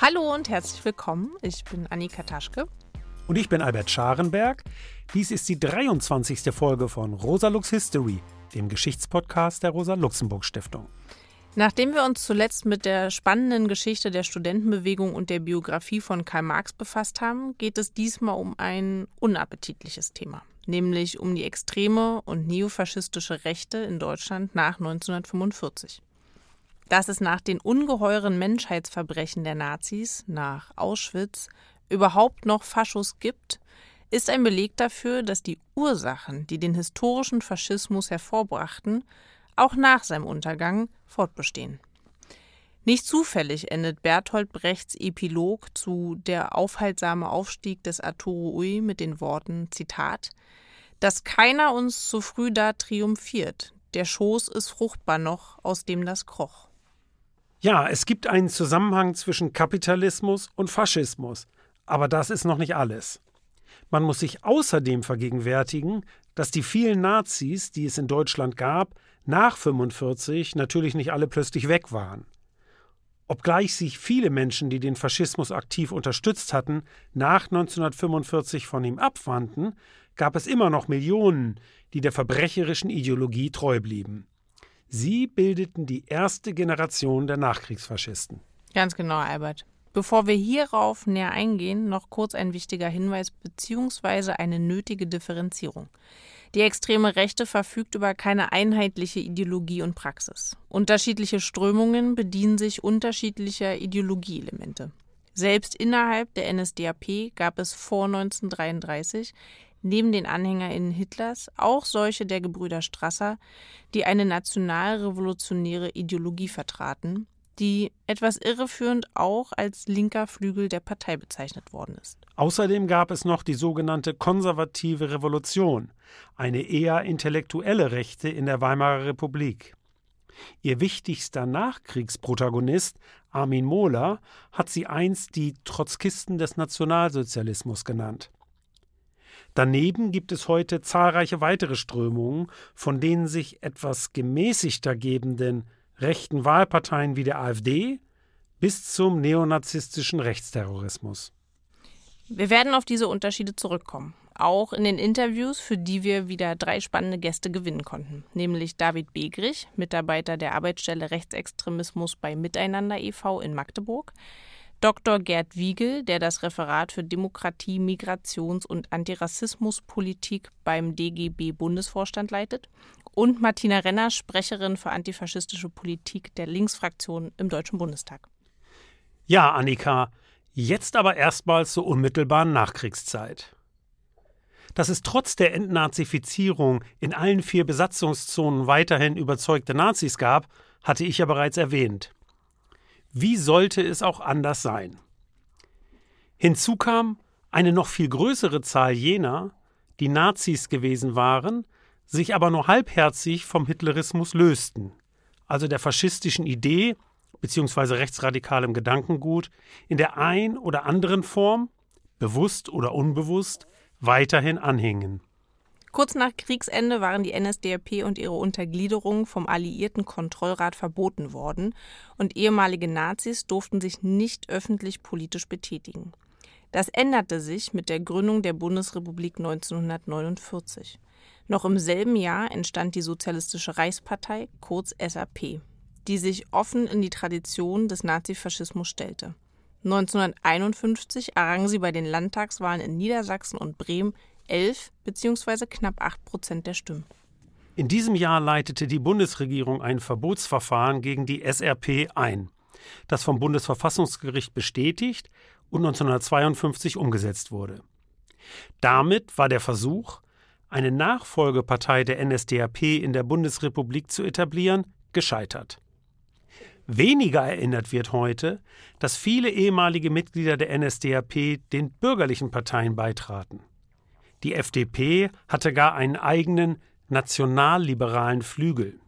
Hallo und herzlich willkommen. Ich bin Annika Taschke. Und ich bin Albert Scharenberg. Dies ist die 23. Folge von Rosa Lux History, dem Geschichtspodcast der Rosa-Luxemburg-Stiftung. Nachdem wir uns zuletzt mit der spannenden Geschichte der Studentenbewegung und der Biografie von Karl Marx befasst haben, geht es diesmal um ein unappetitliches Thema, nämlich um die extreme und neofaschistische Rechte in Deutschland nach 1945. Dass es nach den ungeheuren Menschheitsverbrechen der Nazis, nach Auschwitz, überhaupt noch Faschos gibt, ist ein Beleg dafür, dass die Ursachen, die den historischen Faschismus hervorbrachten, auch nach seinem Untergang fortbestehen. Nicht zufällig endet Bertolt Brechts Epilog zu Der aufhaltsame Aufstieg des Arturo Ui mit den Worten Zitat Dass keiner uns zu früh da triumphiert, der Schoß ist fruchtbar noch, aus dem das kroch. Ja, es gibt einen Zusammenhang zwischen Kapitalismus und Faschismus, aber das ist noch nicht alles. Man muss sich außerdem vergegenwärtigen, dass die vielen Nazis, die es in Deutschland gab, nach 45 natürlich nicht alle plötzlich weg waren. Obgleich sich viele Menschen, die den Faschismus aktiv unterstützt hatten, nach 1945 von ihm abwandten, gab es immer noch Millionen, die der verbrecherischen Ideologie treu blieben. Sie bildeten die erste Generation der Nachkriegsfaschisten. Ganz genau, Albert. Bevor wir hierauf näher eingehen, noch kurz ein wichtiger Hinweis bzw. eine nötige Differenzierung. Die extreme Rechte verfügt über keine einheitliche Ideologie und Praxis. Unterschiedliche Strömungen bedienen sich unterschiedlicher Ideologieelemente. Selbst innerhalb der NSDAP gab es vor 1933 neben den AnhängerInnen Hitlers auch solche der Gebrüder Strasser, die eine nationalrevolutionäre Ideologie vertraten, die etwas irreführend auch als linker Flügel der Partei bezeichnet worden ist. Außerdem gab es noch die sogenannte konservative Revolution, eine eher intellektuelle Rechte in der Weimarer Republik. Ihr wichtigster Nachkriegsprotagonist, Armin Mohler, hat sie einst die Trotzkisten des Nationalsozialismus genannt. Daneben gibt es heute zahlreiche weitere Strömungen, von denen sich etwas gemäßigter gebenden rechten Wahlparteien wie der AfD bis zum neonazistischen Rechtsterrorismus. Wir werden auf diese Unterschiede zurückkommen, auch in den Interviews, für die wir wieder drei spannende Gäste gewinnen konnten, nämlich David Begrich, Mitarbeiter der Arbeitsstelle Rechtsextremismus bei Miteinander e.V. in Magdeburg, Dr. Gerd Wiegel, der das Referat für Demokratie, Migrations- und Antirassismuspolitik beim DGB Bundesvorstand leitet, und Martina Renner, Sprecherin für antifaschistische Politik der Linksfraktion im Deutschen Bundestag. Ja, Annika, jetzt aber erstmals zur unmittelbaren Nachkriegszeit. Dass es trotz der Entnazifizierung in allen vier Besatzungszonen weiterhin überzeugte Nazis gab, hatte ich ja bereits erwähnt. Wie sollte es auch anders sein? Hinzu kam eine noch viel größere Zahl jener, die Nazis gewesen waren, sich aber nur halbherzig vom Hitlerismus lösten, also der faschistischen Idee bzw. rechtsradikalem Gedankengut in der ein oder anderen Form, bewusst oder unbewusst, weiterhin anhingen. Kurz nach Kriegsende waren die NSDAP und ihre Untergliederung vom Alliierten Kontrollrat verboten worden und ehemalige Nazis durften sich nicht öffentlich politisch betätigen. Das änderte sich mit der Gründung der Bundesrepublik 1949. Noch im selben Jahr entstand die Sozialistische Reichspartei, kurz SAP, die sich offen in die Tradition des Nazifaschismus stellte. 1951 errang sie bei den Landtagswahlen in Niedersachsen und Bremen 11 bzw. knapp 8 Prozent der Stimmen. In diesem Jahr leitete die Bundesregierung ein Verbotsverfahren gegen die SRP ein, das vom Bundesverfassungsgericht bestätigt und 1952 umgesetzt wurde. Damit war der Versuch, eine Nachfolgepartei der NSDAP in der Bundesrepublik zu etablieren, gescheitert. Weniger erinnert wird heute, dass viele ehemalige Mitglieder der NSDAP den bürgerlichen Parteien beitraten. Die FDP hatte gar einen eigenen nationalliberalen Flügel.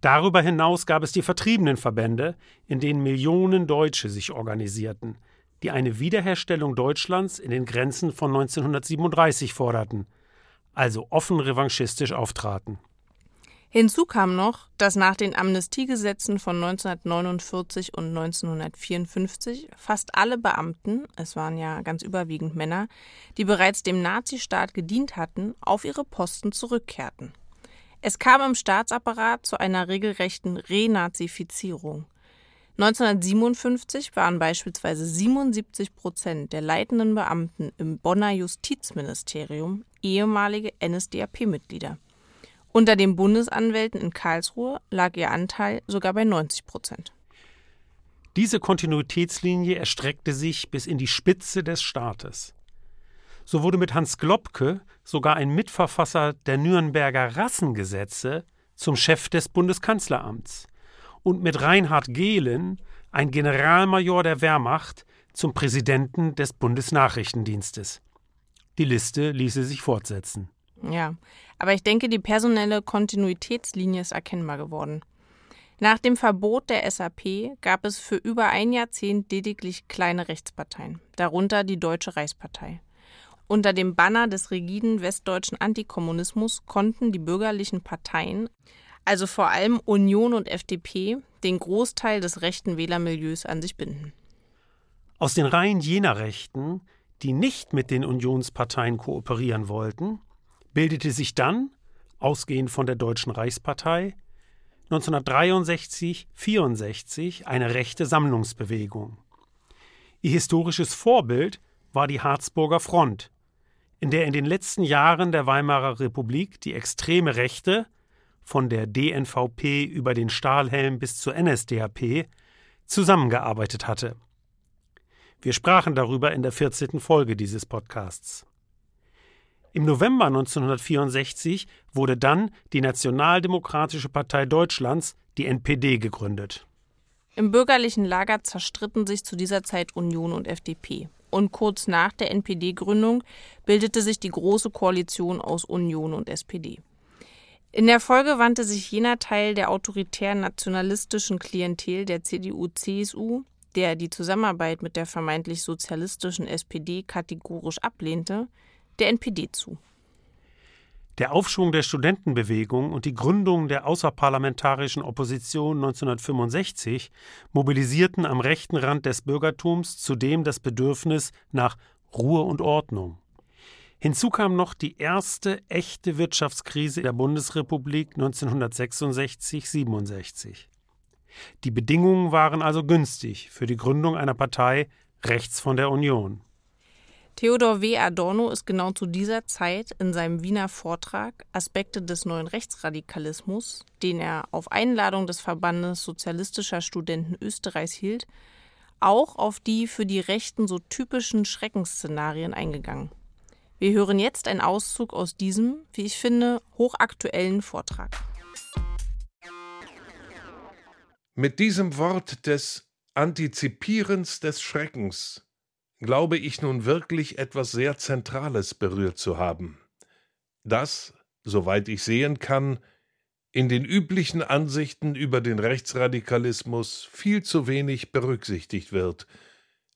Darüber hinaus gab es die Vertriebenenverbände, in denen Millionen Deutsche sich organisierten, die eine Wiederherstellung Deutschlands in den Grenzen von 1937 forderten, also offen revanchistisch auftraten. Hinzu kam noch, dass nach den Amnestiegesetzen von 1949 und 1954 fast alle Beamten, es waren ja ganz überwiegend Männer, die bereits dem Nazistaat gedient hatten, auf ihre Posten zurückkehrten. Es kam im Staatsapparat zu einer regelrechten Renazifizierung. 1957 waren beispielsweise 77 Prozent der leitenden Beamten im Bonner Justizministerium ehemalige NSDAP-Mitglieder. Unter den Bundesanwälten in Karlsruhe lag ihr Anteil sogar bei 90 Prozent. Diese Kontinuitätslinie erstreckte sich bis in die Spitze des Staates. So wurde mit Hans Globke sogar ein Mitverfasser der Nürnberger Rassengesetze zum Chef des Bundeskanzleramts und mit Reinhard Gehlen ein Generalmajor der Wehrmacht zum Präsidenten des Bundesnachrichtendienstes. Die Liste ließe sich fortsetzen. Ja, aber ich denke, die personelle Kontinuitätslinie ist erkennbar geworden. Nach dem Verbot der SAP gab es für über ein Jahrzehnt lediglich kleine Rechtsparteien, darunter die Deutsche Reichspartei. Unter dem Banner des rigiden westdeutschen Antikommunismus konnten die bürgerlichen Parteien, also vor allem Union und FDP, den Großteil des rechten Wählermilieus an sich binden. Aus den Reihen jener Rechten, die nicht mit den Unionsparteien kooperieren wollten, bildete sich dann, ausgehend von der Deutschen Reichspartei, 1963-64 eine rechte Sammlungsbewegung. Ihr historisches Vorbild war die Harzburger Front, in der in den letzten Jahren der Weimarer Republik die extreme Rechte, von der DNVP über den Stahlhelm bis zur NSDAP, zusammengearbeitet hatte. Wir sprachen darüber in der 14. Folge dieses Podcasts. Im November 1964 wurde dann die Nationaldemokratische Partei Deutschlands, die NPD, gegründet. Im bürgerlichen Lager zerstritten sich zu dieser Zeit Union und FDP. Und kurz nach der NPD-Gründung bildete sich die Große Koalition aus Union und SPD. In der Folge wandte sich jener Teil der autoritären nationalistischen Klientel der CDU-CSU, der die Zusammenarbeit mit der vermeintlich sozialistischen SPD kategorisch ablehnte, der NPD zu. Der Aufschwung der Studentenbewegung und die Gründung der außerparlamentarischen Opposition 1965 mobilisierten am rechten Rand des Bürgertums zudem das Bedürfnis nach Ruhe und Ordnung. Hinzu kam noch die erste echte Wirtschaftskrise der Bundesrepublik 1966-67. Die Bedingungen waren also günstig für die Gründung einer Partei rechts von der Union. Theodor W. Adorno ist genau zu dieser Zeit in seinem Wiener Vortrag Aspekte des neuen Rechtsradikalismus, den er auf Einladung des Verbandes sozialistischer Studenten Österreichs hielt, auch auf die für die Rechten so typischen Schreckensszenarien eingegangen. Wir hören jetzt einen Auszug aus diesem, wie ich finde, hochaktuellen Vortrag. Mit diesem Wort des Antizipierens des Schreckens glaube ich nun wirklich etwas sehr Zentrales berührt zu haben, das, soweit ich sehen kann, in den üblichen Ansichten über den Rechtsradikalismus viel zu wenig berücksichtigt wird,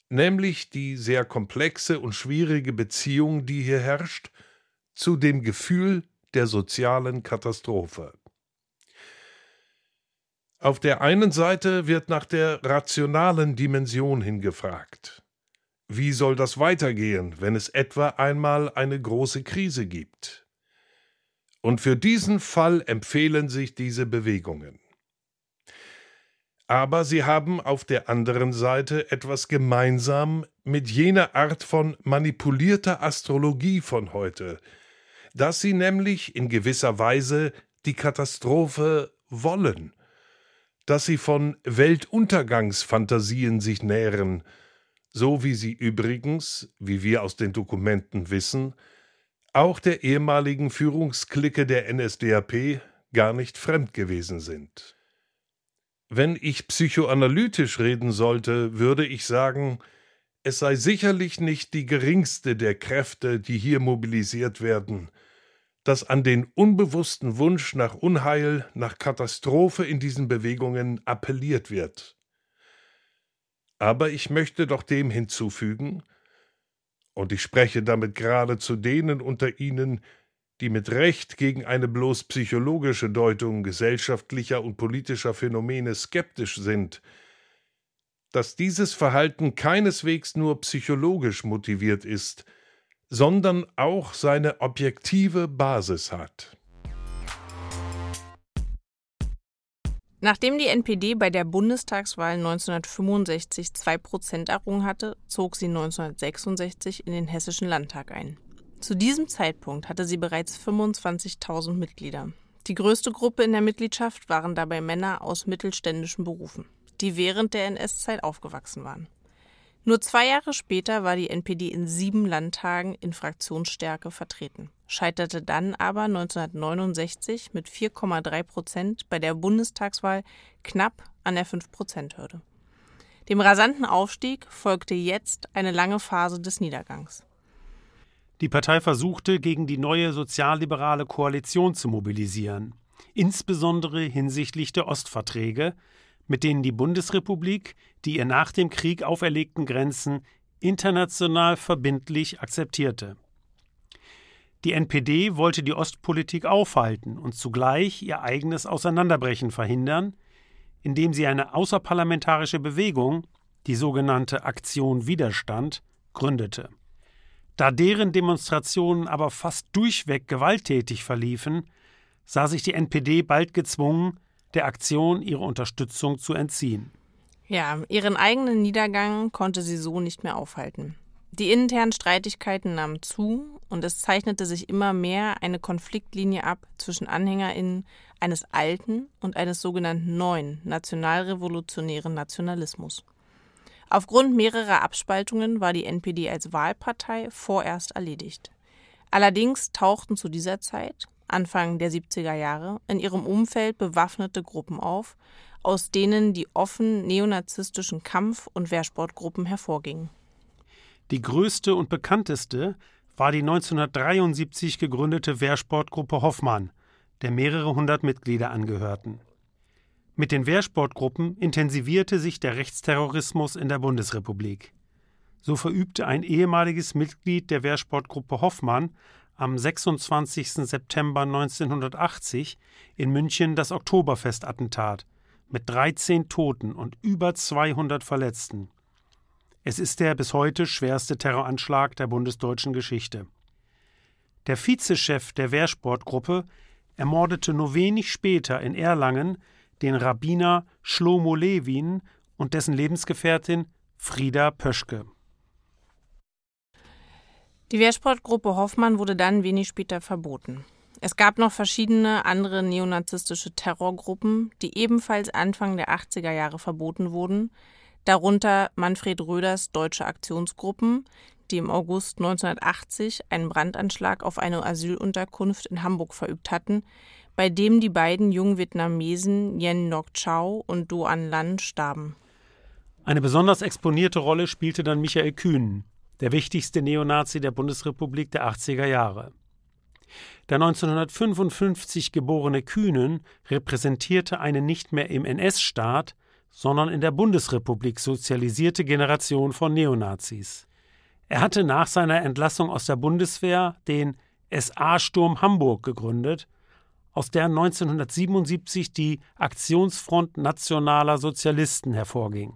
nämlich die sehr komplexe und schwierige Beziehung, die hier herrscht, zu dem Gefühl der sozialen Katastrophe. Auf der einen Seite wird nach der rationalen Dimension hingefragt. Wie soll das weitergehen, wenn es etwa einmal eine große Krise gibt? Und für diesen Fall empfehlen sich diese Bewegungen. Aber sie haben auf der anderen Seite etwas gemeinsam mit jener Art von manipulierter Astrologie von heute, dass sie nämlich in gewisser Weise die Katastrophe wollen, dass sie von Weltuntergangsfantasien sich nähren, so wie sie übrigens, wie wir aus den Dokumenten wissen, auch der ehemaligen Führungsklicke der NSDAP gar nicht fremd gewesen sind. Wenn ich psychoanalytisch reden sollte, würde ich sagen, es sei sicherlich nicht die geringste der Kräfte, die hier mobilisiert werden, dass an den unbewussten Wunsch nach Unheil, nach Katastrophe in diesen Bewegungen appelliert wird. Aber ich möchte doch dem hinzufügen, und ich spreche damit gerade zu denen unter Ihnen, die mit Recht gegen eine bloß psychologische Deutung gesellschaftlicher und politischer Phänomene skeptisch sind, dass dieses Verhalten keineswegs nur psychologisch motiviert ist, sondern auch seine objektive Basis hat. Nachdem die NPD bei der Bundestagswahl 1965 zwei Prozent errungen hatte, zog sie 1966 in den Hessischen Landtag ein. Zu diesem Zeitpunkt hatte sie bereits 25.000 Mitglieder. Die größte Gruppe in der Mitgliedschaft waren dabei Männer aus mittelständischen Berufen, die während der NS-Zeit aufgewachsen waren. Nur zwei Jahre später war die NPD in sieben Landtagen in Fraktionsstärke vertreten, scheiterte dann aber 1969 mit 4,3 Prozent bei der Bundestagswahl knapp an der 5-Prozent-Hürde. Dem rasanten Aufstieg folgte jetzt eine lange Phase des Niedergangs. Die Partei versuchte, gegen die neue sozialliberale Koalition zu mobilisieren, insbesondere hinsichtlich der Ostverträge, mit denen die Bundesrepublik die ihr nach dem Krieg auferlegten Grenzen international verbindlich akzeptierte. Die NPD wollte die Ostpolitik aufhalten und zugleich ihr eigenes Auseinanderbrechen verhindern, indem sie eine außerparlamentarische Bewegung, die sogenannte Aktion Widerstand, gründete. Da deren Demonstrationen aber fast durchweg gewalttätig verliefen, sah sich die NPD bald gezwungen, der Aktion ihre Unterstützung zu entziehen. Ja, ihren eigenen Niedergang konnte sie so nicht mehr aufhalten. Die internen Streitigkeiten nahmen zu und es zeichnete sich immer mehr eine Konfliktlinie ab zwischen AnhängerInnen eines alten und eines sogenannten neuen nationalrevolutionären Nationalismus. Aufgrund mehrerer Abspaltungen war die NPD als Wahlpartei vorerst erledigt. Allerdings tauchten zu dieser Zeit, Anfang der 70er Jahre, in ihrem Umfeld bewaffnete Gruppen auf, aus denen die offen neonazistischen Kampf- und Wehrsportgruppen hervorgingen. Die größte und bekannteste war die 1973 gegründete Wehrsportgruppe Hoffmann, der mehrere hundert Mitglieder angehörten. Mit den Wehrsportgruppen intensivierte sich der Rechtsterrorismus in der Bundesrepublik. So verübte ein ehemaliges Mitglied der Wehrsportgruppe Hoffmann am 26. September 1980 in München das Oktoberfestattentat mit 13 Toten und über 200 Verletzten. Es ist der bis heute schwerste Terroranschlag der bundesdeutschen Geschichte. Der Vizechef der Wehrsportgruppe ermordete nur wenig später in Erlangen den Rabbiner Shlomo Lewin und dessen Lebensgefährtin Frieda Pöschke. Die Wehrsportgruppe Hoffmann wurde dann wenig später verboten. Es gab noch verschiedene andere neonazistische Terrorgruppen, die ebenfalls Anfang der 80er Jahre verboten wurden, darunter Manfred Röders Deutsche Aktionsgruppen, die im August 1980 einen Brandanschlag auf eine Asylunterkunft in Hamburg verübt hatten, bei dem die beiden jungen Vietnamesen Yen Ngoc Chau und Do An Lan starben. Eine besonders exponierte Rolle spielte dann Michael Kühn, der wichtigste Neonazi der Bundesrepublik der 80er Jahre. Der 1955 geborene Kühnen repräsentierte eine nicht mehr im NS-Staat, sondern in der Bundesrepublik sozialisierte Generation von Neonazis. Er hatte nach seiner Entlassung aus der Bundeswehr den SA-Sturm Hamburg gegründet aus der 1977 die Aktionsfront Nationaler Sozialisten hervorging.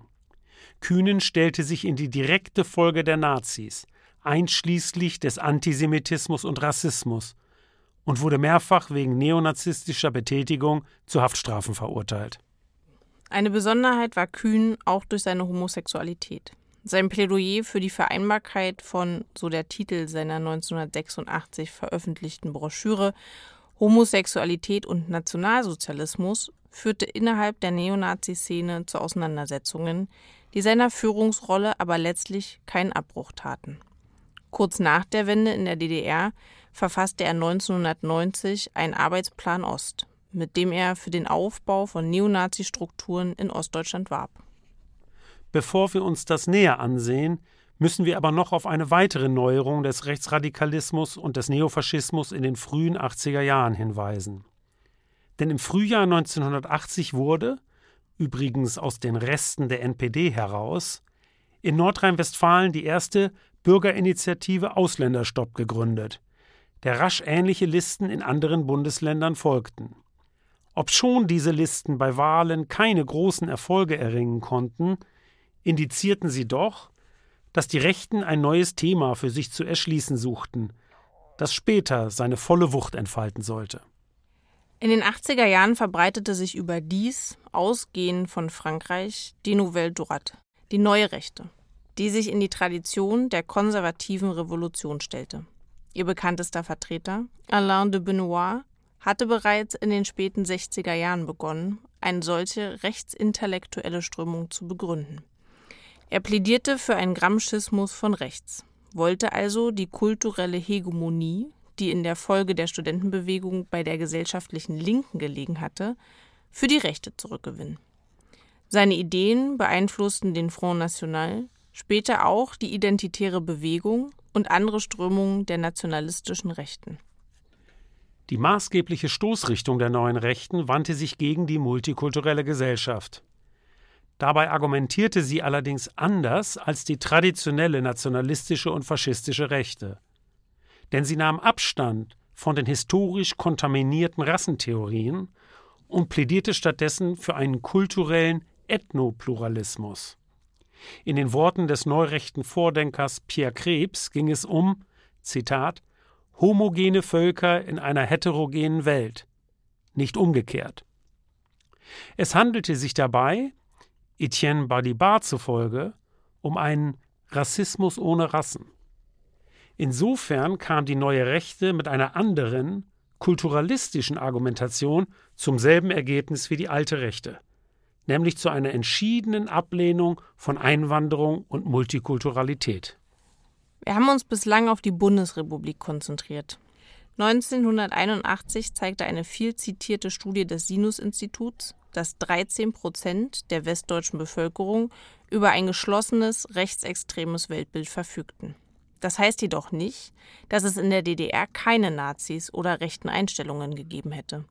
Kühnen stellte sich in die direkte Folge der Nazis, einschließlich des Antisemitismus und Rassismus, und wurde mehrfach wegen neonazistischer Betätigung zu Haftstrafen verurteilt. Eine Besonderheit war Kühn auch durch seine Homosexualität. Sein Plädoyer für die Vereinbarkeit von, so der Titel seiner 1986 veröffentlichten Broschüre, Homosexualität und Nationalsozialismus führte innerhalb der Neonazi-Szene zu Auseinandersetzungen, die seiner Führungsrolle aber letztlich keinen Abbruch taten. Kurz nach der Wende in der DDR verfasste er 1990 einen Arbeitsplan Ost, mit dem er für den Aufbau von Neonazi-Strukturen in Ostdeutschland warb. Bevor wir uns das näher ansehen, müssen wir aber noch auf eine weitere Neuerung des Rechtsradikalismus und des Neofaschismus in den frühen 80er Jahren hinweisen. Denn im Frühjahr 1980 wurde, übrigens aus den Resten der NPD heraus, in Nordrhein-Westfalen die erste Bürgerinitiative Ausländerstopp gegründet, der rasch ähnliche Listen in anderen Bundesländern folgten. Obschon diese Listen bei Wahlen keine großen Erfolge erringen konnten, indizierten sie doch, dass die Rechten ein neues Thema für sich zu erschließen suchten, das später seine volle Wucht entfalten sollte. In den 80er Jahren verbreitete sich überdies, ausgehend von Frankreich, die Nouvelle Droite, die neue Rechte, die sich in die Tradition der konservativen Revolution stellte. Ihr bekanntester Vertreter, Alain de Benoit, hatte bereits in den späten 60er Jahren begonnen, eine solche rechtsintellektuelle Strömung zu begründen. Er plädierte für einen Gramschismus von rechts, wollte also die kulturelle Hegemonie, die in der Folge der Studentenbewegung bei der gesellschaftlichen Linken gelegen hatte, für die Rechte zurückgewinnen. Seine Ideen beeinflussten den Front National, später auch die identitäre Bewegung und andere Strömungen der nationalistischen Rechten. Die maßgebliche Stoßrichtung der neuen Rechten wandte sich gegen die multikulturelle Gesellschaft. Dabei argumentierte sie allerdings anders als die traditionelle nationalistische und faschistische Rechte. Denn sie nahm Abstand von den historisch kontaminierten Rassentheorien und plädierte stattdessen für einen kulturellen Ethnopluralismus. In den Worten des neurechten Vordenkers Pierre Krebs ging es um, Zitat, homogene Völker in einer heterogenen Welt, nicht umgekehrt. Es handelte sich dabei Etienne Badibar zufolge um einen Rassismus ohne Rassen. Insofern kam die neue Rechte mit einer anderen, kulturalistischen Argumentation zum selben Ergebnis wie die alte Rechte, nämlich zu einer entschiedenen Ablehnung von Einwanderung und Multikulturalität. Wir haben uns bislang auf die Bundesrepublik konzentriert. 1981 zeigte eine viel zitierte Studie des Sinus-Instituts, dass 13 Prozent der westdeutschen Bevölkerung über ein geschlossenes rechtsextremes Weltbild verfügten. Das heißt jedoch nicht, dass es in der DDR keine Nazis oder rechten Einstellungen gegeben hätte.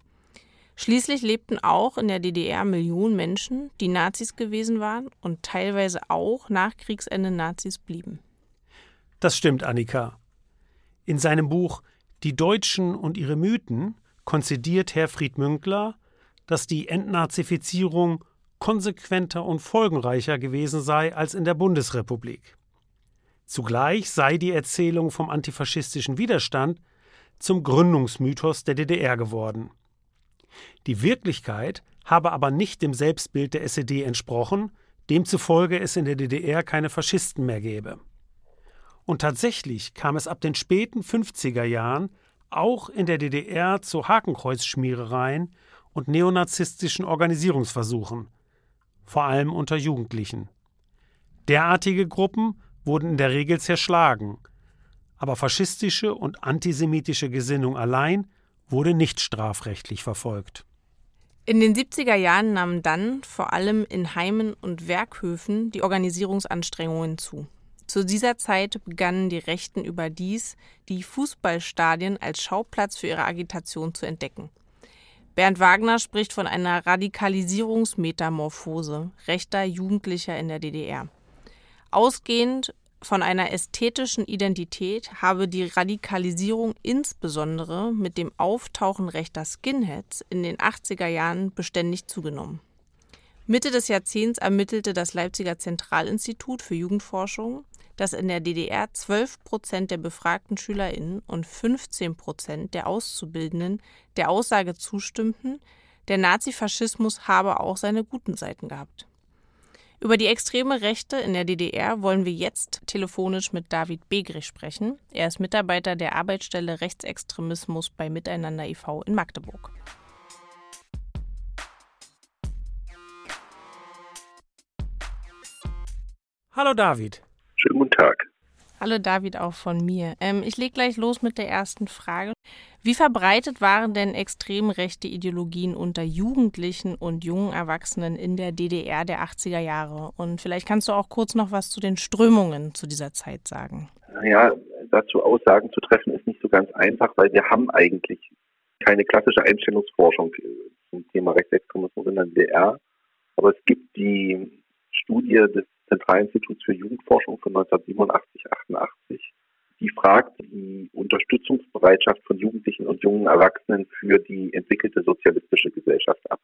Schließlich lebten auch in der DDR Millionen Menschen, die Nazis gewesen waren und teilweise auch nach Kriegsende Nazis blieben. Das stimmt, Annika. In seinem Buch Die Deutschen und ihre Mythen konzidiert Herfried Münkler, dass die Entnazifizierung konsequenter und folgenreicher gewesen sei als in der Bundesrepublik. Zugleich sei die Erzählung vom antifaschistischen Widerstand zum Gründungsmythos der DDR geworden. Die Wirklichkeit habe aber nicht dem Selbstbild der SED entsprochen, demzufolge es in der DDR keine Faschisten mehr gäbe. Und tatsächlich kam es ab den späten 50er Jahren auch in der DDR zu Hakenkreuzschmierereien und neonazistischen Organisierungsversuchen, vor allem unter Jugendlichen. Derartige Gruppen wurden in der Regel zerschlagen, aber faschistische und antisemitische Gesinnung allein wurde nicht strafrechtlich verfolgt. In den 70er Jahren nahmen dann vor allem in Heimen und Werkhöfen die Organisierungsanstrengungen zu. Zu dieser Zeit begannen die Rechten überdies, die Fußballstadien als Schauplatz für ihre Agitation zu entdecken. Bernd Wagner spricht von einer Radikalisierungsmetamorphose rechter Jugendlicher in der DDR. Ausgehend von einer ästhetischen Identität habe die Radikalisierung insbesondere mit dem Auftauchen rechter Skinheads in den 80er Jahren beständig zugenommen. Mitte des Jahrzehnts ermittelte das Leipziger Zentralinstitut für Jugendforschung, dass in der DDR 12 Prozent der befragten SchülerInnen und 15 Prozent der Auszubildenden der Aussage zustimmten, der Nazifaschismus habe auch seine guten Seiten gehabt. Über die extreme Rechte in der DDR wollen wir jetzt telefonisch mit David Begrich sprechen. Er ist Mitarbeiter der Arbeitsstelle Rechtsextremismus bei Miteinander e.V. in Magdeburg. Hallo David. Schönen guten Tag. Hallo David auch von mir. Ähm, ich lege gleich los mit der ersten Frage. Wie verbreitet waren denn extrem rechte Ideologien unter Jugendlichen und jungen Erwachsenen in der DDR der 80er Jahre? Und vielleicht kannst du auch kurz noch was zu den Strömungen zu dieser Zeit sagen. Ja, dazu Aussagen zu treffen ist nicht so ganz einfach, weil wir haben eigentlich keine klassische Einstellungsforschung zum Thema Rechtsextremismus in der DDR. Aber es gibt die Studie des Zentralinstituts für Jugendforschung von 1987, 88, die fragt die Unterstützungsbereitschaft von Jugendlichen und jungen Erwachsenen für die entwickelte sozialistische Gesellschaft ab.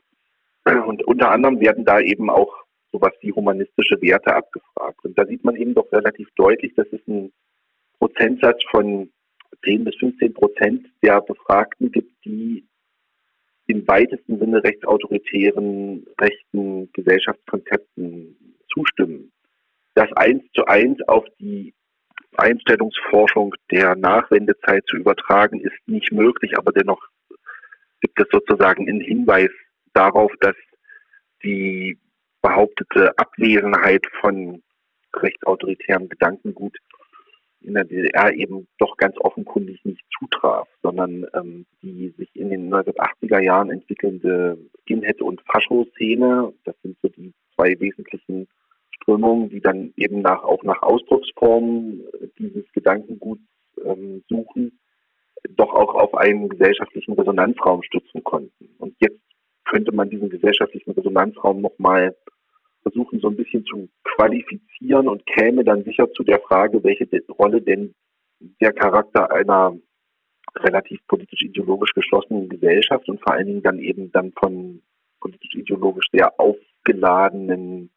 Und unter anderem werden da eben auch sowas wie humanistische Werte abgefragt. Und da sieht man eben doch relativ deutlich, dass es einen Prozentsatz von 10 bis 15 Prozent der Befragten gibt, die im weitesten Sinne rechtsautoritären, rechten Gesellschaftskonzepten zustimmen. Das eins zu eins auf die Einstellungsforschung der Nachwendezeit zu übertragen, ist nicht möglich, aber dennoch gibt es sozusagen einen Hinweis darauf, dass die behauptete Abwesenheit von rechtsautoritären Gedankengut in der DDR eben doch ganz offenkundig nicht zutraf, sondern ähm, die sich in den 1980er Jahren entwickelnde Skinhead- und Fascho-Szene, das sind so die zwei wesentlichen Strömungen, die dann eben nach, auch nach Ausdrucksformen dieses Gedankenguts ähm, suchen, doch auch auf einen gesellschaftlichen Resonanzraum stützen konnten. Und jetzt könnte man diesen gesellschaftlichen Resonanzraum nochmal versuchen, so ein bisschen zu qualifizieren und käme dann sicher zu der Frage, welche Rolle denn der Charakter einer relativ politisch-ideologisch geschlossenen Gesellschaft und vor allen Dingen dann eben dann von politisch-ideologisch sehr aufgeladenen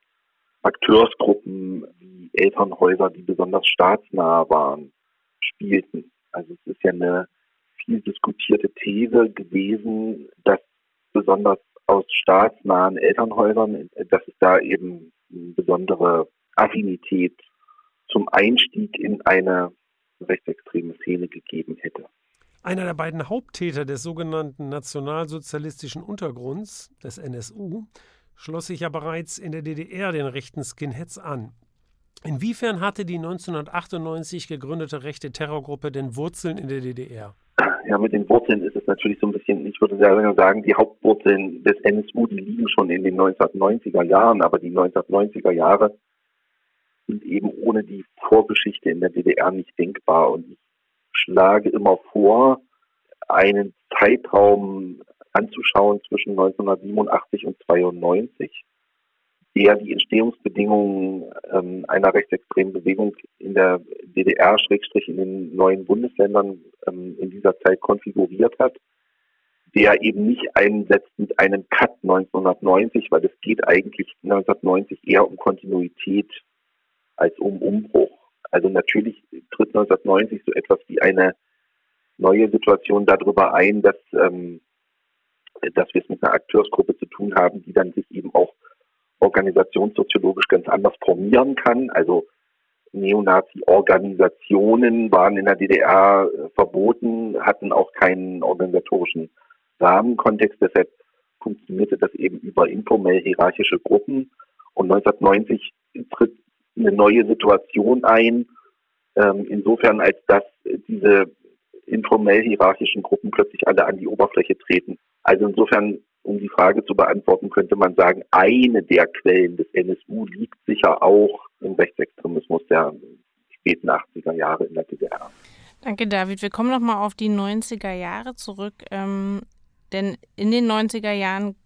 Akteursgruppen wie Elternhäuser, die besonders staatsnah waren, spielten. Also es ist ja eine viel diskutierte These gewesen, dass besonders aus staatsnahen Elternhäusern, dass es da eben eine besondere Affinität zum Einstieg in eine rechtsextreme Szene gegeben hätte. Einer der beiden Haupttäter des sogenannten nationalsozialistischen Untergrunds, des NSU, schloss sich ja bereits in der DDR den rechten Skinheads an. Inwiefern hatte die 1998 gegründete rechte Terrorgruppe denn Wurzeln in der DDR? Ja, mit den Wurzeln ist es natürlich so ein bisschen, ich würde sagen, die Hauptwurzeln des NSU, die liegen schon in den 1990er Jahren, aber die 1990er Jahre sind eben ohne die Vorgeschichte in der DDR nicht denkbar. Und ich schlage immer vor, einen Zeitraum anzuschauen zwischen 1987 und 92, der die Entstehungsbedingungen ähm, einer rechtsextremen Bewegung in der DDR, Schrägstrich in den neuen Bundesländern ähm, in dieser Zeit konfiguriert hat, der eben nicht einsetzt mit einem Cut 1990, weil es geht eigentlich 1990 eher um Kontinuität als um Umbruch. Also natürlich tritt 1990 so etwas wie eine neue Situation darüber ein, dass, ähm, dass wir es mit einer Akteursgruppe zu tun haben, die dann sich eben auch organisationssoziologisch ganz anders formieren kann. Also Neonazi-Organisationen waren in der DDR äh, verboten, hatten auch keinen organisatorischen Rahmenkontext. Deshalb funktionierte das eben über informell hierarchische Gruppen. Und 1990 tritt eine neue Situation ein, ähm, insofern als dass diese informell hierarchischen Gruppen plötzlich alle an die Oberfläche treten. Also insofern, um die Frage zu beantworten, könnte man sagen, eine der Quellen des NSU liegt sicher auch im Rechtsextremismus der späten 80er Jahre in der DDR. Danke, David. Wir kommen nochmal auf die 90er Jahre zurück. Ähm, denn in den 90er Jahren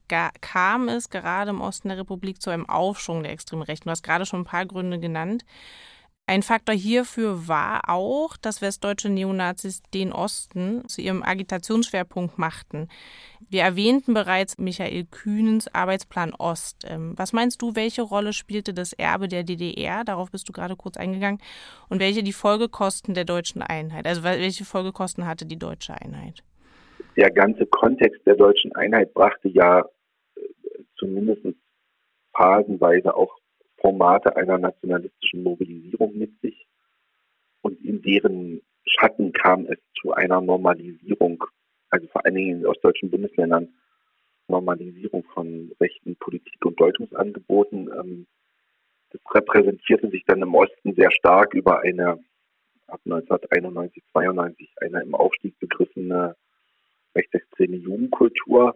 kam es gerade im Osten der Republik zu einem Aufschwung der extremen Rechten. Du hast gerade schon ein paar Gründe genannt. Ein Faktor hierfür war auch, dass westdeutsche Neonazis den Osten zu ihrem Agitationsschwerpunkt machten. Wir erwähnten bereits Michael Kühnens Arbeitsplan Ost. Ähm, was meinst du, welche Rolle spielte das Erbe der DDR? Darauf bist du gerade kurz eingegangen. Und welche die Folgekosten der deutschen Einheit? Also welche Folgekosten hatte die deutsche Einheit? Der ganze Kontext der deutschen Einheit brachte ja äh, zumindest phasenweise auch Formate einer nationalistischen Mobilisierung mit sich. Und in deren Schatten kam es zu einer Normalisierung, also vor allen Dingen in den ostdeutschen Bundesländern, Normalisierung von rechten Politik- und Deutungsangeboten. Ähm, das repräsentierte sich dann im Osten sehr stark über eine ab 1991, 92 eine im Aufstieg begriffene rechtsextreme Jugendkultur,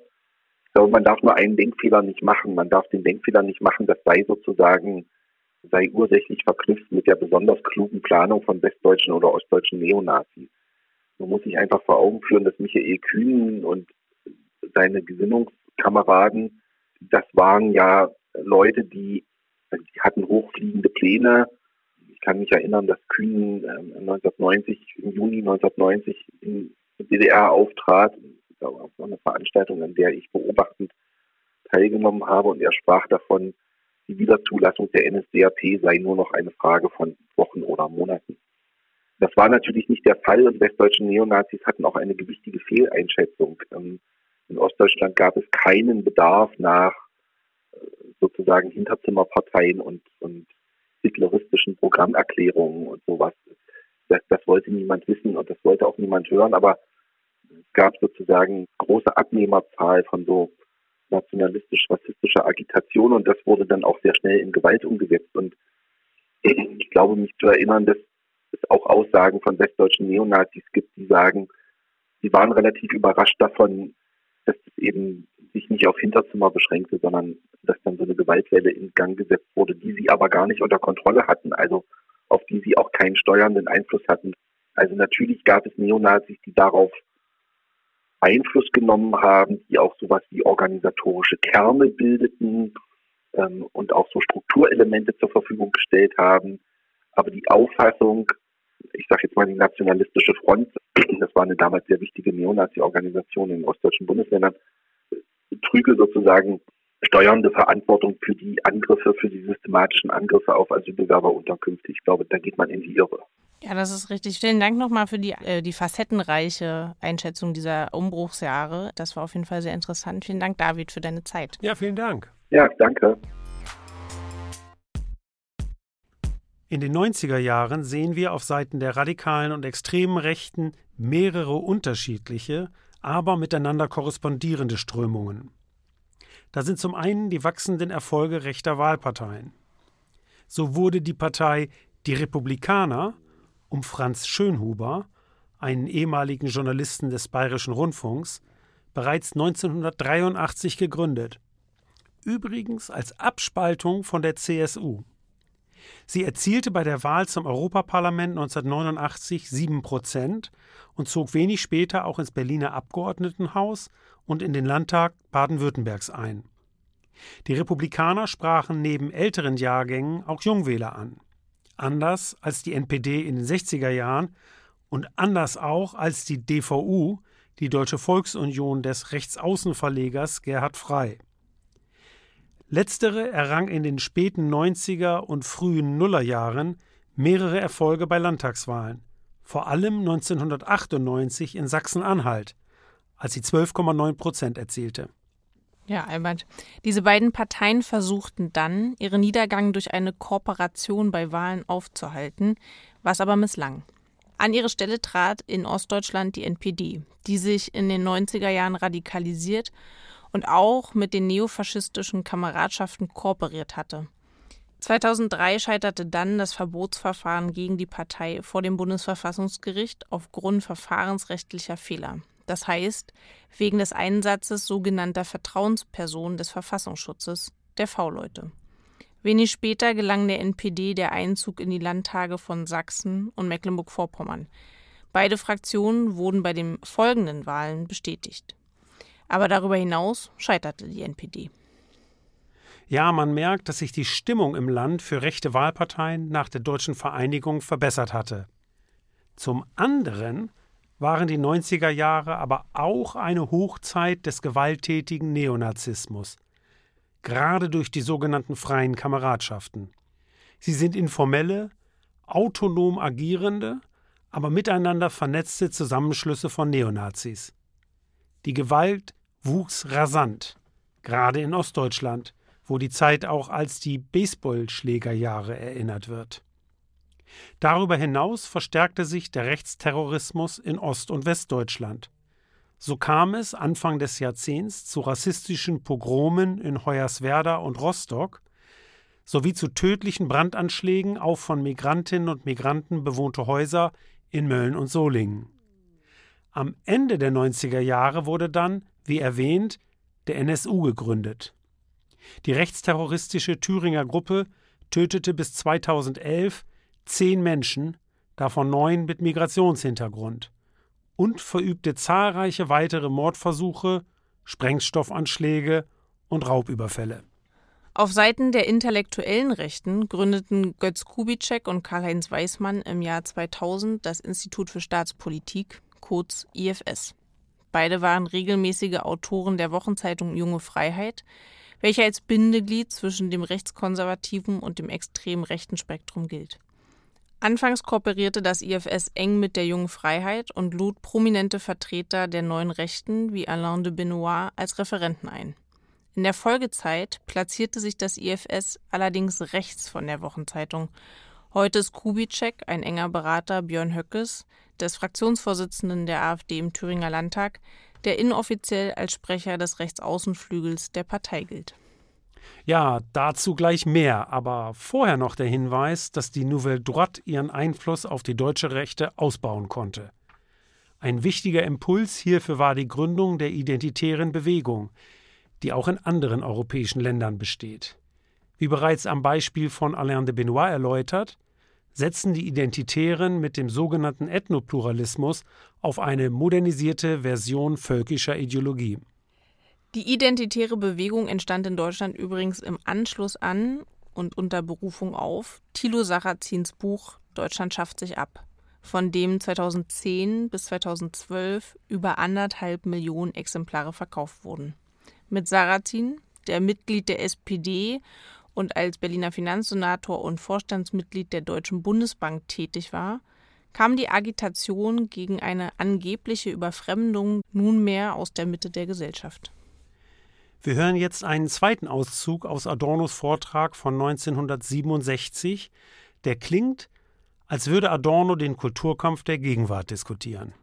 glaube, man darf nur einen Denkfehler nicht machen. Man darf den Denkfehler nicht machen, das sei sozusagen, sei ursächlich verknüpft mit der besonders klugen Planung von westdeutschen oder ostdeutschen Neonazis. Man muss sich einfach vor Augen führen, dass Michael Kühn und seine Gesinnungskameraden, das waren ja Leute, die, die hatten hochfliegende Pläne. Ich kann mich erinnern, dass Kühn 1990, ähm, im Juni 1990 in der DDR auftrat. Das war eine Veranstaltung, an der ich beobachtend teilgenommen habe und er sprach davon, die Wiederzulassung der NSDAP sei nur noch eine Frage von Wochen oder Monaten. Das war natürlich nicht der Fall und westdeutsche Neonazis hatten auch eine gewichtige Fehleinschätzung. Ähm, in Ostdeutschland gab es keinen Bedarf nach äh, sozusagen Hinterzimmerparteien und, und hitleristischen Programmerklärungen und sowas. Das, das wollte niemand wissen und das wollte auch niemand hören, aber es gab sozusagen große Abnehmerzahl von so nationalistisch-rassistischer Agitation und das wurde dann auch sehr schnell in Gewalt umgesetzt. Und ich glaube, mich zu erinnern, dass es auch Aussagen von westdeutschen Neonazis gibt, die sagen, sie waren relativ überrascht davon, dass es eben sich nicht auf Hinterzimmer beschränkte, sondern dass dann so eine Gewaltwelle in Gang gesetzt wurde, die sie aber gar nicht unter Kontrolle hatten, also auf die sie auch keinen steuernden Einfluss hatten. Also natürlich gab es Neonazis, die darauf Einfluss genommen haben, die auch sowas wie organisatorische Kerne bildeten ähm, und auch so Strukturelemente zur Verfügung gestellt haben. Aber die Auffassung, ich sage jetzt mal die nationalistische Front, das war eine damals sehr wichtige Neonazi-Organisation in den ostdeutschen Bundesländern, trüge sozusagen steuernde Verantwortung für die Angriffe, für die systematischen Angriffe auf Asylbewerberunterkünfte. Ich glaube, da geht man in die Irre. Ja, das ist richtig. Vielen Dank nochmal für die, äh, die facettenreiche Einschätzung dieser Umbruchsjahre. Das war auf jeden Fall sehr interessant. Vielen Dank, David, für deine Zeit. Ja, vielen Dank. Ja, danke. In den 90er Jahren sehen wir auf Seiten der radikalen und extremen Rechten mehrere unterschiedliche, aber miteinander korrespondierende Strömungen. Da sind zum einen die wachsenden Erfolge rechter Wahlparteien. So wurde die Partei Die Republikaner um Franz Schönhuber, einen ehemaligen Journalisten des Bayerischen Rundfunks, bereits 1983 gegründet. Übrigens als Abspaltung von der CSU. Sie erzielte bei der Wahl zum Europaparlament 1989 sieben Prozent und zog wenig später auch ins Berliner Abgeordnetenhaus und in den Landtag Baden-Württembergs ein. Die Republikaner sprachen neben älteren Jahrgängen auch Jungwähler an anders als die NPD in den 60er Jahren und anders auch als die DVU, die Deutsche Volksunion des Rechtsaußenverlegers Gerhard Frey. Letztere errang in den späten 90er und frühen Nullerjahren mehrere Erfolge bei Landtagswahlen, vor allem 1998 in Sachsen-Anhalt, als sie 12,9 Prozent erzielte. Ja, Albert. Diese beiden Parteien versuchten dann, ihren Niedergang durch eine Kooperation bei Wahlen aufzuhalten, was aber misslang. An ihre Stelle trat in Ostdeutschland die NPD, die sich in den 90er Jahren radikalisiert und auch mit den neofaschistischen Kameradschaften kooperiert hatte. 2003 scheiterte dann das Verbotsverfahren gegen die Partei vor dem Bundesverfassungsgericht aufgrund verfahrensrechtlicher Fehler das heißt wegen des Einsatzes sogenannter Vertrauenspersonen des Verfassungsschutzes, der V-Leute. Wenig später gelang der NPD der Einzug in die Landtage von Sachsen und Mecklenburg-Vorpommern. Beide Fraktionen wurden bei den folgenden Wahlen bestätigt. Aber darüber hinaus scheiterte die NPD. Ja, man merkt, dass sich die Stimmung im Land für rechte Wahlparteien nach der deutschen Vereinigung verbessert hatte. Zum anderen waren die 90er Jahre aber auch eine Hochzeit des gewalttätigen Neonazismus, gerade durch die sogenannten freien Kameradschaften. Sie sind informelle, autonom agierende, aber miteinander vernetzte Zusammenschlüsse von Neonazis. Die Gewalt wuchs rasant, gerade in Ostdeutschland, wo die Zeit auch als die Baseballschlägerjahre erinnert wird. Darüber hinaus verstärkte sich der Rechtsterrorismus in Ost- und Westdeutschland. So kam es Anfang des Jahrzehnts zu rassistischen Pogromen in Hoyerswerda und Rostock sowie zu tödlichen Brandanschlägen auf von Migrantinnen und Migranten bewohnte Häuser in Mölln und Solingen. Am Ende der 90er Jahre wurde dann, wie erwähnt, der NSU gegründet. Die rechtsterroristische Thüringer Gruppe tötete bis 2011 zehn Menschen, davon neun mit Migrationshintergrund, und verübte zahlreiche weitere Mordversuche, Sprengstoffanschläge und Raubüberfälle. Auf Seiten der intellektuellen Rechten gründeten Götz Kubitschek und Karl-Heinz Weismann im Jahr 2000 das Institut für Staatspolitik, kurz IFS. Beide waren regelmäßige Autoren der Wochenzeitung Junge Freiheit, welche als Bindeglied zwischen dem rechtskonservativen und dem extrem rechten Spektrum gilt. Anfangs kooperierte das IFS eng mit der Jungen Freiheit und lud prominente Vertreter der neuen Rechten wie Alain de Benoit als Referenten ein. In der Folgezeit platzierte sich das IFS allerdings rechts von der Wochenzeitung. Heute ist Kubitschek, ein enger Berater Björn Höckes, des Fraktionsvorsitzenden der AfD im Thüringer Landtag, der inoffiziell als Sprecher des Rechtsaußenflügels der Partei gilt. Ja, dazu gleich mehr, aber vorher noch der Hinweis, dass die Nouvelle Droite ihren Einfluss auf die deutsche Rechte ausbauen konnte. Ein wichtiger Impuls hierfür war die Gründung der identitären Bewegung, die auch in anderen europäischen Ländern besteht. Wie bereits am Beispiel von Alain de Benoit erläutert, setzen die Identitären mit dem sogenannten Ethnopluralismus auf eine modernisierte Version völkischer Ideologie. Die identitäre Bewegung entstand in Deutschland übrigens im Anschluss an und unter Berufung auf Thilo Sarrazins Buch Deutschland schafft sich ab, von dem 2010 bis 2012 über anderthalb Millionen Exemplare verkauft wurden mit Sarrazin, der Mitglied der SPD und als Berliner Finanzsenator und Vorstandsmitglied der Deutschen Bundesbank tätig war, kam die Agitation gegen eine angebliche Überfremdung nunmehr aus der Mitte der Gesellschaft. Wir hören jetzt einen zweiten Auszug aus Adornos Vortrag von 1967, der klingt, als würde Adorno den Kulturkampf der Gegenwart diskutieren.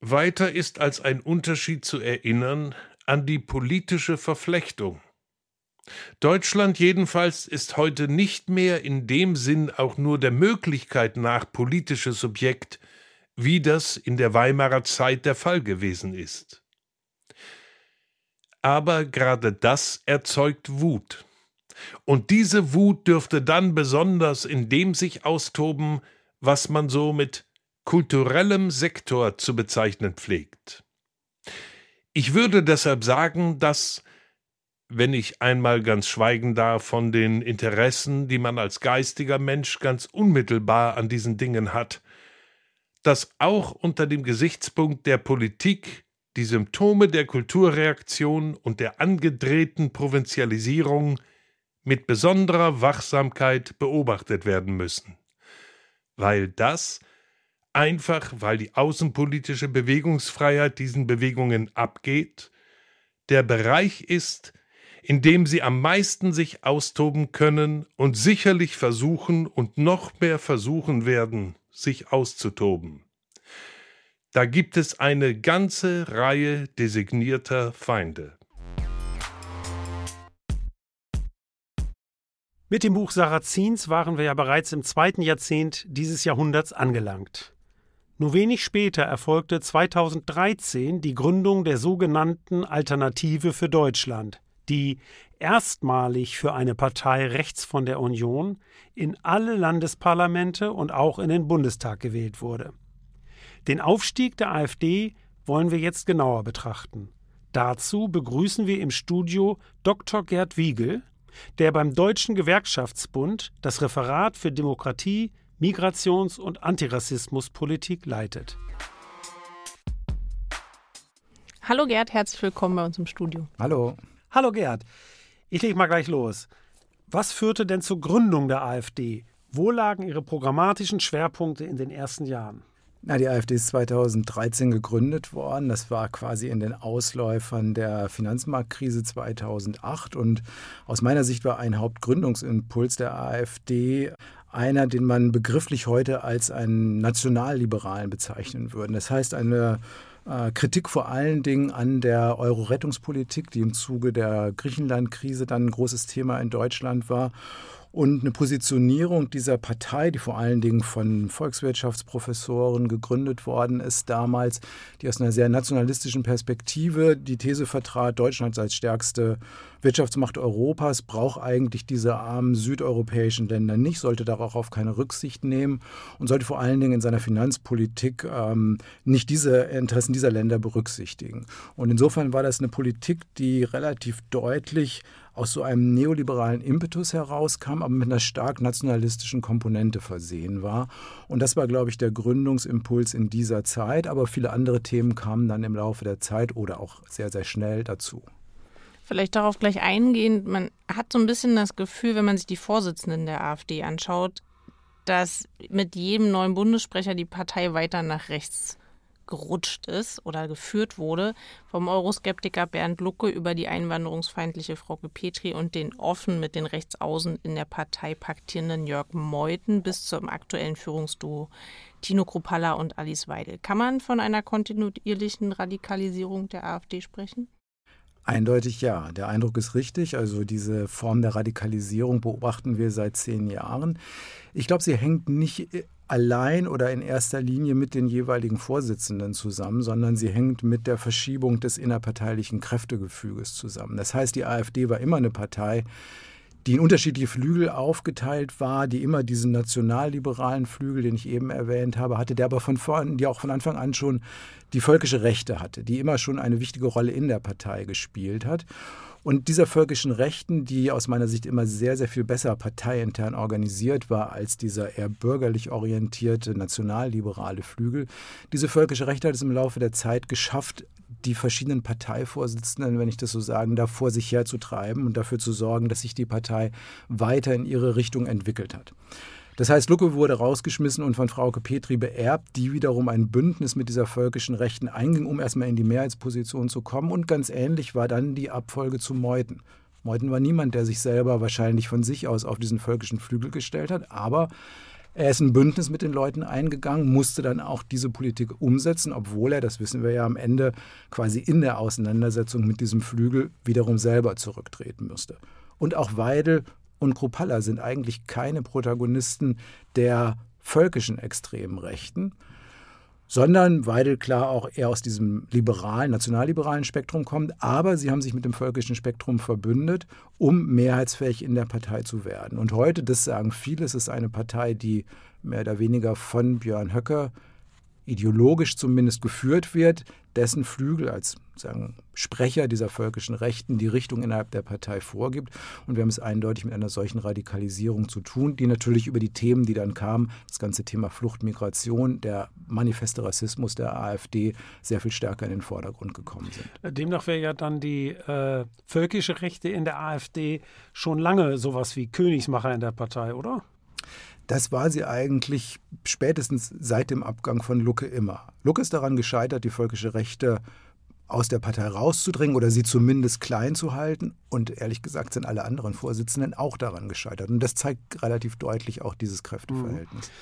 Weiter ist als ein Unterschied zu erinnern an die politische Verflechtung. Deutschland jedenfalls ist heute nicht mehr in dem Sinn auch nur der Möglichkeit nach politisches Subjekt, wie das in der Weimarer Zeit der Fall gewesen ist. Aber gerade das erzeugt Wut. Und diese Wut dürfte dann besonders in dem sich austoben, was man so mit kulturellem Sektor zu bezeichnen pflegt. Ich würde deshalb sagen, dass, wenn ich einmal ganz schweigen darf von den Interessen, die man als geistiger Mensch ganz unmittelbar an diesen Dingen hat, dass auch unter dem Gesichtspunkt der Politik die Symptome der Kulturreaktion und der angedrehten Provinzialisierung mit besonderer Wachsamkeit beobachtet werden müssen, weil das einfach weil die außenpolitische Bewegungsfreiheit diesen Bewegungen abgeht, der Bereich ist, in dem sie am meisten sich austoben können und sicherlich versuchen und noch mehr versuchen werden, sich auszutoben. Da gibt es eine ganze Reihe designierter Feinde. Mit dem Buch Sarazins waren wir ja bereits im zweiten Jahrzehnt dieses Jahrhunderts angelangt. Nur wenig später erfolgte 2013 die Gründung der sogenannten Alternative für Deutschland, die erstmalig für eine Partei rechts von der Union in alle Landesparlamente und auch in den Bundestag gewählt wurde. Den Aufstieg der AfD wollen wir jetzt genauer betrachten. Dazu begrüßen wir im Studio Dr. Gerd Wiegel, der beim Deutschen Gewerkschaftsbund das Referat für Demokratie, Migrations- und Antirassismuspolitik leitet. Hallo Gerd, herzlich willkommen bei uns im Studio. Hallo. Hallo Gerd. Ich lege mal gleich los. Was führte denn zur Gründung der AfD? Wo lagen Ihre programmatischen Schwerpunkte in den ersten Jahren? Na, die AfD ist 2013 gegründet worden. Das war quasi in den Ausläufern der Finanzmarktkrise 2008. Und aus meiner Sicht war ein Hauptgründungsimpuls der AfD einer, den man begrifflich heute als einen Nationalliberalen bezeichnen würde. Das heißt, eine äh, Kritik vor allen Dingen an der Euro-Rettungspolitik, die im Zuge der Griechenland-Krise dann ein großes Thema in Deutschland war Und eine Positionierung dieser Partei, die vor allen Dingen von Volkswirtschaftsprofessoren gegründet worden ist damals, die aus einer sehr nationalistischen Perspektive die These vertrat, Deutschland als stärkste Wirtschaftsmacht Europas braucht eigentlich diese armen südeuropäischen Länder nicht, sollte darauf keine Rücksicht nehmen und sollte vor allen Dingen in seiner Finanzpolitik ähm, nicht diese Interessen dieser Länder berücksichtigen. Und insofern war das eine Politik, die relativ deutlich aus so einem neoliberalen Impetus herauskam, aber mit einer stark nationalistischen Komponente versehen war. Und das war, glaube ich, der Gründungsimpuls in dieser Zeit. Aber viele andere Themen kamen dann im Laufe der Zeit oder auch sehr, sehr schnell dazu. Vielleicht darauf gleich eingehend. Man hat so ein bisschen das Gefühl, wenn man sich die Vorsitzenden der AfD anschaut, dass mit jedem neuen Bundessprecher die Partei weiter nach rechts gerutscht ist oder geführt wurde, vom Euroskeptiker Bernd Lucke über die einwanderungsfeindliche Frauke Petri und den offen mit den Rechtsaußen in der Partei paktierenden Jörg Meuthen bis zum aktuellen Führungsduo Tino Kruppalla und Alice Weidel. Kann man von einer kontinuierlichen Radikalisierung der AfD sprechen? Eindeutig ja. Der Eindruck ist richtig. Also diese Form der Radikalisierung beobachten wir seit zehn Jahren. Ich glaube, sie hängt nicht allein oder in erster Linie mit den jeweiligen Vorsitzenden zusammen, sondern sie hängt mit der Verschiebung des innerparteilichen Kräftegefüges zusammen. Das heißt, die AfD war immer eine Partei, die in unterschiedliche Flügel aufgeteilt war, die immer diesen nationalliberalen Flügel, den ich eben erwähnt habe, hatte, der aber von vorn, die auch von Anfang an schon die völkische Rechte hatte, die immer schon eine wichtige Rolle in der Partei gespielt hat. Und dieser völkischen Rechten, die aus meiner Sicht immer sehr, sehr viel besser parteiintern organisiert war als dieser eher bürgerlich orientierte nationalliberale Flügel, diese völkische Rechte hat es im Laufe der Zeit geschafft, die verschiedenen Parteivorsitzenden, wenn ich das so sagen darf, vor sich herzutreiben und dafür zu sorgen, dass sich die Partei weiter in ihre Richtung entwickelt hat. Das heißt, Lucke wurde rausgeschmissen und von Frauke Petri beerbt, die wiederum ein Bündnis mit dieser völkischen Rechten einging, um erstmal in die Mehrheitsposition zu kommen. Und ganz ähnlich war dann die Abfolge zu Meuthen. Meuthen war niemand, der sich selber wahrscheinlich von sich aus auf diesen völkischen Flügel gestellt hat, aber er ist ein Bündnis mit den Leuten eingegangen, musste dann auch diese Politik umsetzen, obwohl er, das wissen wir ja am Ende, quasi in der Auseinandersetzung mit diesem Flügel wiederum selber zurücktreten müsste. Und auch Weidel und Kruppalla sind eigentlich keine Protagonisten der völkischen extremen Rechten, sondern Weidel klar auch eher aus diesem liberalen, nationalliberalen Spektrum kommt. Aber sie haben sich mit dem völkischen Spektrum verbündet, um mehrheitsfähig in der Partei zu werden. Und heute, das sagen viele, es ist eine Partei, die mehr oder weniger von Björn Höcke ideologisch zumindest geführt wird, dessen Flügel als sagen, Sprecher dieser völkischen Rechten die Richtung innerhalb der Partei vorgibt. Und wir haben es eindeutig mit einer solchen Radikalisierung zu tun, die natürlich über die Themen, die dann kamen, das ganze Thema Flucht, Migration, der manifeste Rassismus der AfD sehr viel stärker in den Vordergrund gekommen sind. Demnach wäre ja dann die äh, völkische Rechte in der AfD schon lange sowas wie Königsmacher in der Partei, oder? Das war sie eigentlich spätestens seit dem Abgang von Lucke immer. Lucke ist daran gescheitert, die völkische Rechte aus der Partei rauszudrängen oder sie zumindest klein zu halten. Und ehrlich gesagt sind alle anderen Vorsitzenden auch daran gescheitert. Und das zeigt relativ deutlich auch dieses Kräfteverhältnis. Mhm.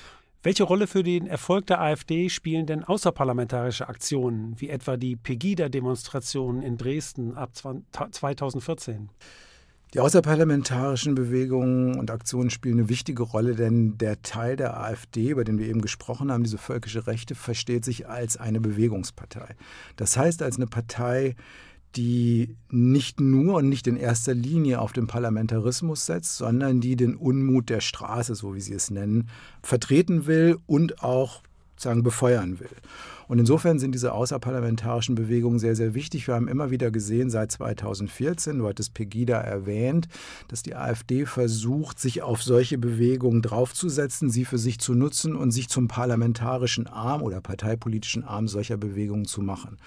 Welche Rolle für den Erfolg der AfD spielen denn außerparlamentarische Aktionen, wie etwa die Pegida-Demonstrationen in Dresden ab 2014? Die außerparlamentarischen Bewegungen und Aktionen spielen eine wichtige Rolle, denn der Teil der AfD, über den wir eben gesprochen haben, diese völkische Rechte, versteht sich als eine Bewegungspartei. Das heißt, als eine Partei, die nicht nur und nicht in erster Linie auf den Parlamentarismus setzt, sondern die den Unmut der Straße, so wie sie es nennen, vertreten will und auch sagen befeuern will. Und insofern sind diese außerparlamentarischen Bewegungen sehr, sehr wichtig. Wir haben immer wieder gesehen, seit 2014, du hattest Pegida erwähnt, dass die AfD versucht, sich auf solche Bewegungen draufzusetzen, sie für sich zu nutzen und sich zum parlamentarischen Arm oder parteipolitischen Arm solcher Bewegungen zu machen.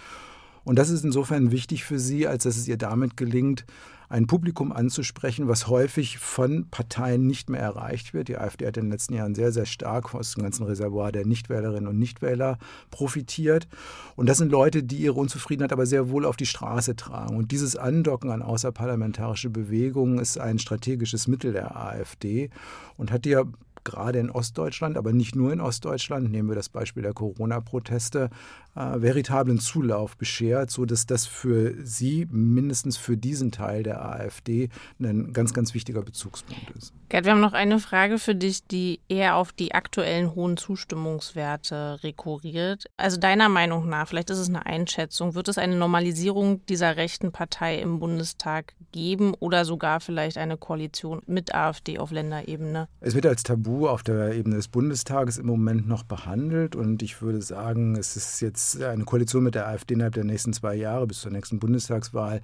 Und das ist insofern wichtig für sie, als dass es ihr damit gelingt, ein Publikum anzusprechen, was häufig von Parteien nicht mehr erreicht wird. Die AfD hat in den letzten Jahren sehr, sehr stark aus dem ganzen Reservoir der Nichtwählerinnen und Nichtwähler profitiert. Und das sind Leute, die ihre Unzufriedenheit aber sehr wohl auf die Straße tragen. Und dieses Andocken an außerparlamentarische Bewegungen ist ein strategisches Mittel der AfD und hat ja gerade in Ostdeutschland, aber nicht nur in Ostdeutschland, nehmen wir das Beispiel der Corona-Proteste, äh, veritablen Zulauf beschert, sodass das für Sie, mindestens für diesen Teil der AfD, ein ganz, ganz wichtiger Bezugspunkt ist. Gerd, wir haben noch eine Frage für dich, die eher auf die aktuellen hohen Zustimmungswerte rekurriert. Also deiner Meinung nach, vielleicht ist es eine Einschätzung, wird es eine Normalisierung dieser rechten Partei im Bundestag geben oder sogar vielleicht eine Koalition mit AfD auf Länderebene? Es wird als Tabu auf der Ebene des Bundestages im Moment noch behandelt und ich würde sagen, es ist jetzt eine Koalition mit der AfD innerhalb der nächsten zwei Jahre bis zur nächsten Bundestagswahl,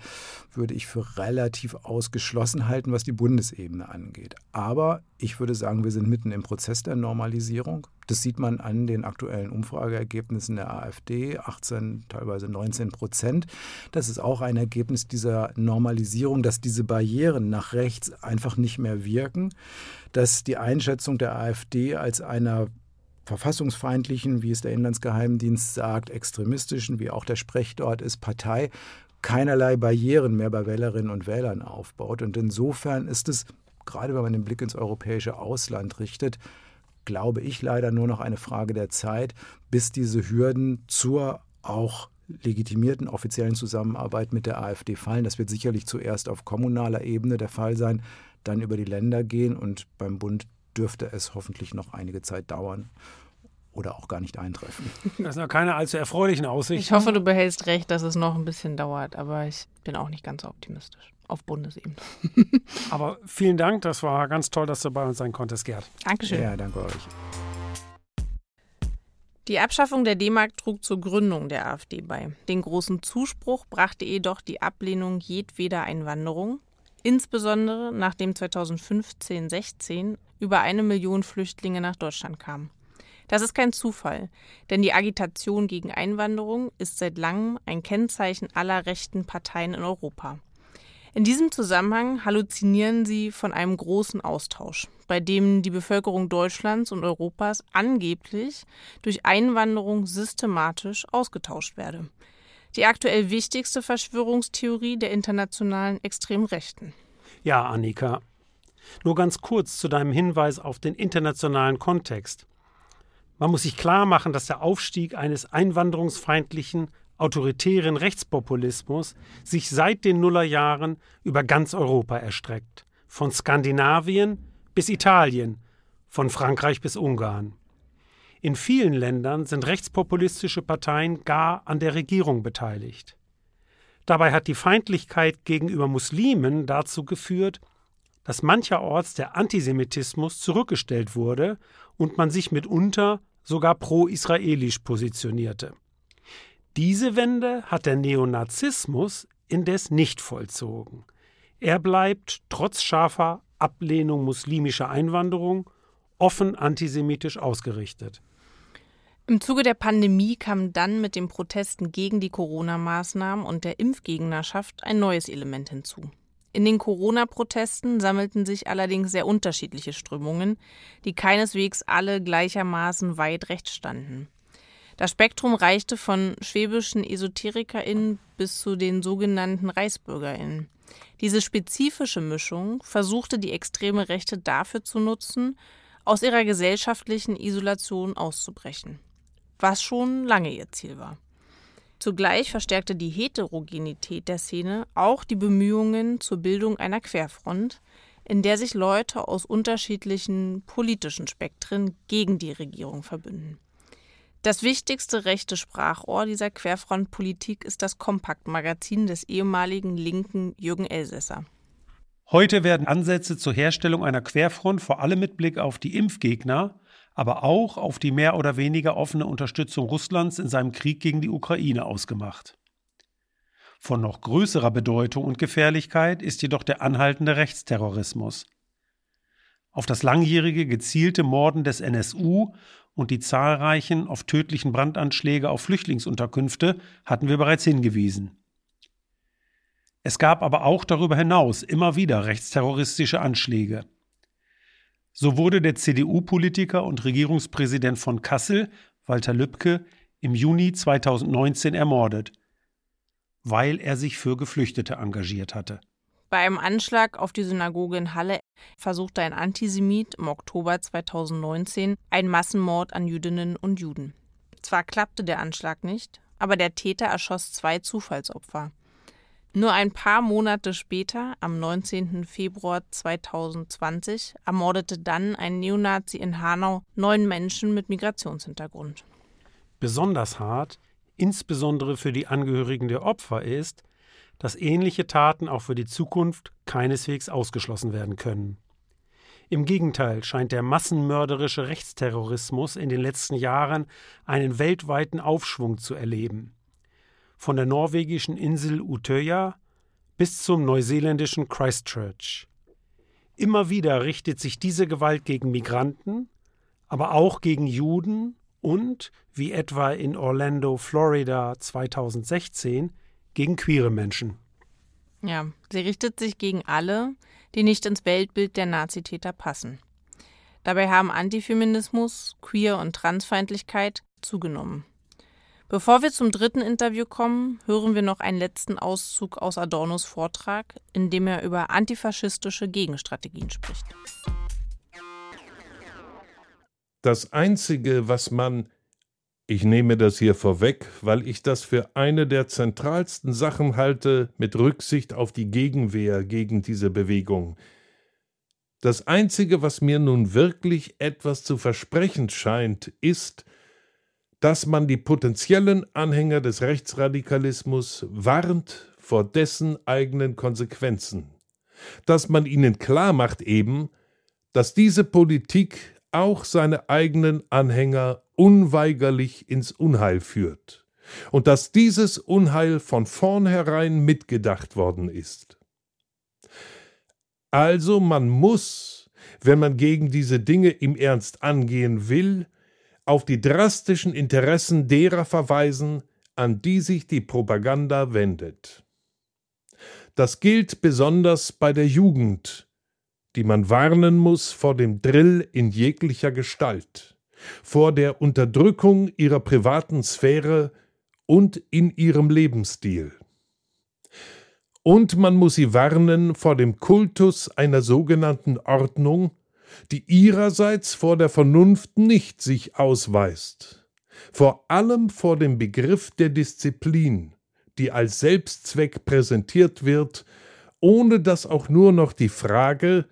würde ich für relativ ausgeschlossen halten, was die Bundesebene angeht. Aber ich würde sagen, wir sind mitten im Prozess der Normalisierung. Das sieht man an den aktuellen Umfrageergebnissen der AfD, 18, teilweise 19 Prozent. Das ist auch ein Ergebnis dieser Normalisierung, dass diese Barrieren nach rechts einfach nicht mehr wirken, dass die Einschätzung der AfD als einer verfassungsfeindlichen, wie es der Inlandsgeheimdienst sagt, extremistischen, wie auch der Sprech dort ist, Partei keinerlei Barrieren mehr bei Wählerinnen und Wählern aufbaut. Und insofern ist es, gerade wenn man den Blick ins europäische Ausland richtet, glaube ich leider nur noch eine Frage der Zeit, bis diese Hürden zur auch legitimierten offiziellen Zusammenarbeit mit der AfD fallen. Das wird sicherlich zuerst auf kommunaler Ebene der Fall sein, dann über die Länder gehen und beim Bund dürfte es hoffentlich noch einige Zeit dauern oder auch gar nicht eintreffen. Das sind keine allzu erfreulichen Aussichten. Ich hoffe, du behältst recht, dass es noch ein bisschen dauert, aber ich bin auch nicht ganz so optimistisch auf Bundesebene. aber vielen Dank, das war ganz toll, dass du bei uns sein konntest, Gerd. Dankeschön. Ja, danke euch. Die Abschaffung der D-Mark trug zur Gründung der AfD bei. Den großen Zuspruch brachte jedoch die Ablehnung jedweder Einwanderung, insbesondere nachdem 2015-16 über eine Million Flüchtlinge nach Deutschland kamen. Das ist kein Zufall, denn die Agitation gegen Einwanderung ist seit langem ein Kennzeichen aller rechten Parteien in Europa. In diesem Zusammenhang halluzinieren sie von einem großen Austausch, bei dem die Bevölkerung Deutschlands und Europas angeblich durch Einwanderung systematisch ausgetauscht werde. Die aktuell wichtigste Verschwörungstheorie der internationalen Extremrechten. Ja, Annika. Nur ganz kurz zu deinem Hinweis auf den internationalen Kontext. Man muss sich klar machen, dass der Aufstieg eines einwanderungsfeindlichen, autoritären Rechtspopulismus sich seit den Nullerjahren über ganz Europa erstreckt. Von Skandinavien bis Italien, von Frankreich bis Ungarn. In vielen Ländern sind rechtspopulistische Parteien gar an der Regierung beteiligt. Dabei hat die Feindlichkeit gegenüber Muslimen dazu geführt, dass mancherorts der Antisemitismus zurückgestellt wurde und man sich mitunter sogar pro-israelisch positionierte. Diese Wende hat der Neonazismus indes nicht vollzogen. Er bleibt trotz scharfer Ablehnung muslimischer Einwanderung offen antisemitisch ausgerichtet. Im Zuge der Pandemie kam dann mit den Protesten gegen die Corona-Maßnahmen und der Impfgegnerschaft ein neues Element hinzu. In den Corona-Protesten sammelten sich allerdings sehr unterschiedliche Strömungen, die keineswegs alle gleichermaßen weit rechts standen. Das Spektrum reichte von schwäbischen EsoterikerInnen bis zu den sogenannten ReichsbürgerInnen. Diese spezifische Mischung versuchte die extreme Rechte dafür zu nutzen, aus ihrer gesellschaftlichen Isolation auszubrechen. Was schon lange ihr Ziel war. Zugleich verstärkte die Heterogenität der Szene auch die Bemühungen zur Bildung einer Querfront, in der sich Leute aus unterschiedlichen politischen Spektren gegen die Regierung verbünden. Das wichtigste rechte Sprachrohr dieser Querfrontpolitik ist das Kompaktmagazin des ehemaligen Linken Jürgen Elsässer. Heute werden Ansätze zur Herstellung einer Querfront vor allem mit Blick auf die Impfgegner aber auch auf die mehr oder weniger offene Unterstützung Russlands in seinem Krieg gegen die Ukraine ausgemacht. Von noch größerer Bedeutung und Gefährlichkeit ist jedoch der anhaltende Rechtsterrorismus. Auf das langjährige gezielte Morden des NSU und die zahlreichen oft tödlichen Brandanschläge auf Flüchtlingsunterkünfte hatten wir bereits hingewiesen. Es gab aber auch darüber hinaus immer wieder rechtsterroristische Anschläge. So wurde der CDU-Politiker und Regierungspräsident von Kassel, Walter Lübcke, im Juni 2019 ermordet, weil er sich für Geflüchtete engagiert hatte. Bei einem Anschlag auf die Synagoge in Halle versuchte ein Antisemit im Oktober 2019 einen Massenmord an Jüdinnen und Juden. Zwar klappte der Anschlag nicht, aber der Täter erschoss zwei Zufallsopfer. Nur ein paar Monate später, am 19. Februar 2020, ermordete dann ein Neonazi in Hanau neun Menschen mit Migrationshintergrund. Besonders hart, insbesondere für die Angehörigen der Opfer, ist, dass ähnliche Taten auch für die Zukunft keineswegs ausgeschlossen werden können. Im Gegenteil scheint der massenmörderische Rechtsterrorismus in den letzten Jahren einen weltweiten Aufschwung zu erleben von der norwegischen Insel Utøya bis zum neuseeländischen Christchurch. Immer wieder richtet sich diese Gewalt gegen Migranten, aber auch gegen Juden und, wie etwa in Orlando, Florida 2016, gegen queere Menschen. Ja, sie richtet sich gegen alle, die nicht ins Weltbild der Nazitäter passen. Dabei haben Antifeminismus, Queer- und Transfeindlichkeit zugenommen. Bevor wir zum dritten Interview kommen, hören wir noch einen letzten Auszug aus Adornos Vortrag, in dem er über antifaschistische Gegenstrategien spricht. Das Einzige, was man, ich nehme das hier vorweg, weil ich das für eine der zentralsten Sachen halte mit Rücksicht auf die Gegenwehr gegen diese Bewegung, das Einzige, was mir nun wirklich etwas zu versprechen scheint, ist, dass man die potenziellen Anhänger des Rechtsradikalismus warnt vor dessen eigenen Konsequenzen, dass man ihnen klar macht eben, dass diese Politik auch seine eigenen Anhänger unweigerlich ins Unheil führt und dass dieses Unheil von vornherein mitgedacht worden ist. Also man muss, wenn man gegen diese Dinge im Ernst angehen will, auf die drastischen Interessen derer verweisen, an die sich die Propaganda wendet. Das gilt besonders bei der Jugend, die man warnen muss vor dem Drill in jeglicher Gestalt, vor der Unterdrückung ihrer privaten Sphäre und in ihrem Lebensstil. Und man muss sie warnen vor dem Kultus einer sogenannten Ordnung, die ihrerseits vor der Vernunft nicht sich ausweist, vor allem vor dem Begriff der Disziplin, die als Selbstzweck präsentiert wird, ohne dass auch nur noch die Frage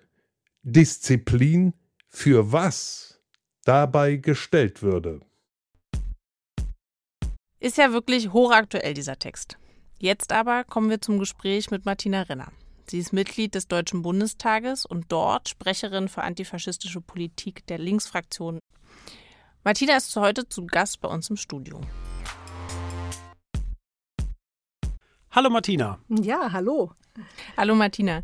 Disziplin für was dabei gestellt würde. Ist ja wirklich hochaktuell dieser Text. Jetzt aber kommen wir zum Gespräch mit Martina Renner. Sie ist Mitglied des Deutschen Bundestages und dort Sprecherin für antifaschistische Politik der Linksfraktion. Martina ist heute zu Gast bei uns im Studio. Hallo Martina. Ja, hallo. Hallo Martina.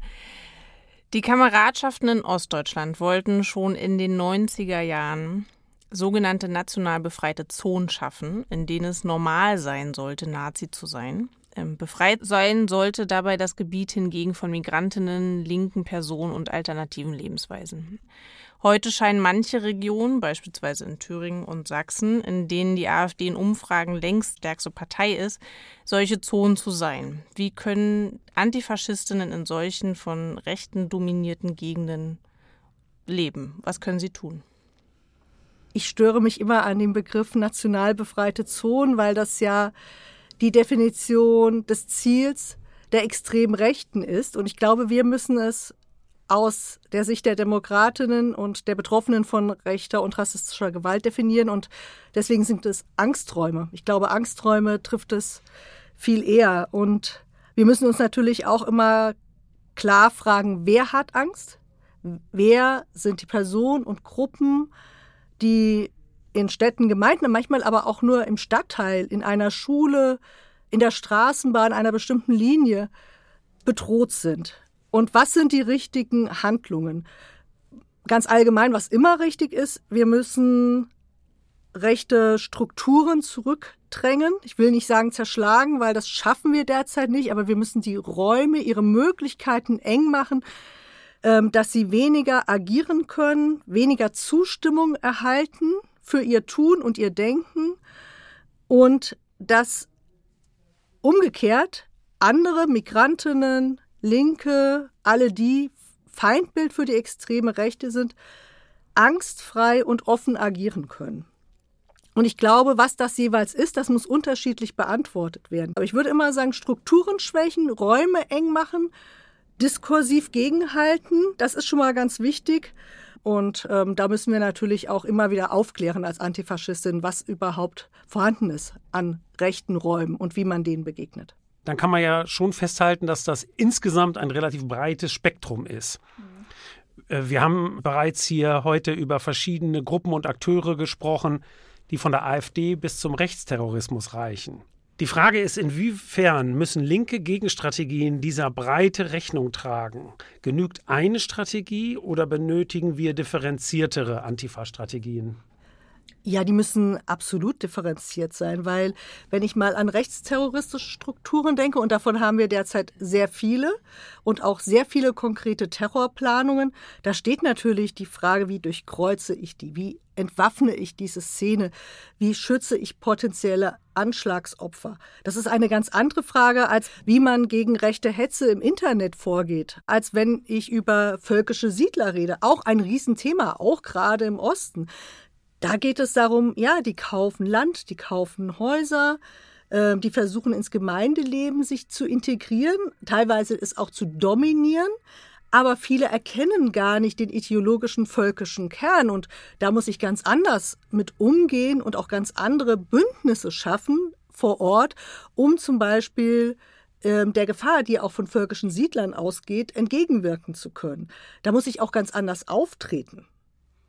Die Kameradschaften in Ostdeutschland wollten schon in den 90er Jahren sogenannte national befreite Zonen schaffen, in denen es normal sein sollte, Nazi zu sein. Ähm, befreit sein sollte dabei das Gebiet hingegen von Migrantinnen, linken Personen und alternativen Lebensweisen. Heute scheinen manche Regionen, beispielsweise in Thüringen und Sachsen, in denen die AfD in Umfragen längst stärkste Partei ist, solche Zonen zu sein. Wie können Antifaschistinnen in solchen von Rechten dominierten Gegenden leben? Was können sie tun? Ich störe mich immer an dem Begriff national befreite Zonen, weil das ja die Definition des Ziels der extremen Rechten ist. Und ich glaube, wir müssen es aus der Sicht der Demokratinnen und der Betroffenen von rechter und rassistischer Gewalt definieren. Und deswegen sind es Angsträume. Ich glaube, Angsträume trifft es viel eher. Und wir müssen uns natürlich auch immer klar fragen, wer hat Angst? Wer sind die Personen und Gruppen, die in Städten, Gemeinden, manchmal aber auch nur im Stadtteil, in einer Schule, in der Straßenbahn einer bestimmten Linie bedroht sind. Und was sind die richtigen Handlungen? Ganz allgemein, was immer richtig ist, wir müssen rechte Strukturen zurückdrängen. Ich will nicht sagen zerschlagen, weil das schaffen wir derzeit nicht, aber wir müssen die Räume, ihre Möglichkeiten eng machen, ähm, dass sie weniger agieren können, weniger Zustimmung erhalten für ihr Tun und ihr Denken und dass umgekehrt andere Migrantinnen, Linke, alle die Feindbild für die extreme Rechte sind, angstfrei und offen agieren können. Und ich glaube, was das jeweils ist, das muss unterschiedlich beantwortet werden. Aber ich würde immer sagen, Strukturen schwächen, Räume eng machen, diskursiv gegenhalten, das ist schon mal ganz wichtig. Und ähm, da müssen wir natürlich auch immer wieder aufklären als Antifaschistin, was überhaupt vorhanden ist an rechten Räumen und wie man denen begegnet. Dann kann man ja schon festhalten, dass das insgesamt ein relativ breites Spektrum ist. Mhm. Wir haben bereits hier heute über verschiedene Gruppen und Akteure gesprochen, die von der AfD bis zum Rechtsterrorismus reichen. Die Frage ist, inwiefern müssen linke Gegenstrategien dieser Breite Rechnung tragen? Genügt eine Strategie oder benötigen wir differenziertere Antifa-Strategien? Ja, die müssen absolut differenziert sein, weil wenn ich mal an rechtsterroristische Strukturen denke, und davon haben wir derzeit sehr viele und auch sehr viele konkrete Terrorplanungen, da steht natürlich die Frage, wie durchkreuze ich die, wie entwaffne ich diese Szene, wie schütze ich potenzielle Anschlagsopfer. Das ist eine ganz andere Frage, als wie man gegen rechte Hetze im Internet vorgeht, als wenn ich über völkische Siedler rede. Auch ein Riesenthema, auch gerade im Osten. Da geht es darum, ja, die kaufen Land, die kaufen Häuser, äh, die versuchen ins Gemeindeleben sich zu integrieren, teilweise es auch zu dominieren. Aber viele erkennen gar nicht den ideologischen völkischen Kern. Und da muss ich ganz anders mit umgehen und auch ganz andere Bündnisse schaffen vor Ort, um zum Beispiel ähm, der Gefahr, die auch von völkischen Siedlern ausgeht, entgegenwirken zu können. Da muss ich auch ganz anders auftreten,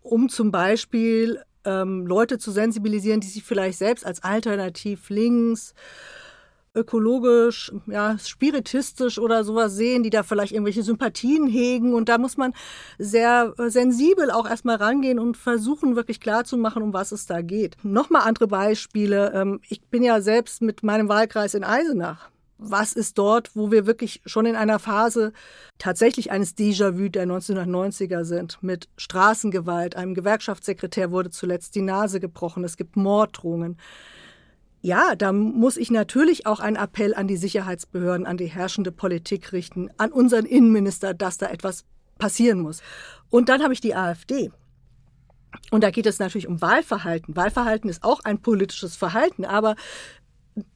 um zum Beispiel ähm, Leute zu sensibilisieren, die sich vielleicht selbst als alternativ links, ökologisch, ja, spiritistisch oder sowas sehen, die da vielleicht irgendwelche Sympathien hegen. Und da muss man sehr äh, sensibel auch erstmal rangehen und versuchen, wirklich klarzumachen, um was es da geht. Nochmal andere Beispiele. Ähm, ich bin ja selbst mit meinem Wahlkreis in Eisenach was ist dort, wo wir wirklich schon in einer Phase tatsächlich eines Déjà-vu der 1990er sind, mit Straßengewalt. Einem Gewerkschaftssekretär wurde zuletzt die Nase gebrochen. Es gibt Morddrohungen. Ja, da muss ich natürlich auch einen Appell an die Sicherheitsbehörden, an die herrschende Politik richten, an unseren Innenminister, dass da etwas passieren muss. Und dann habe ich die AfD. Und da geht es natürlich um Wahlverhalten. Wahlverhalten ist auch ein politisches Verhalten, aber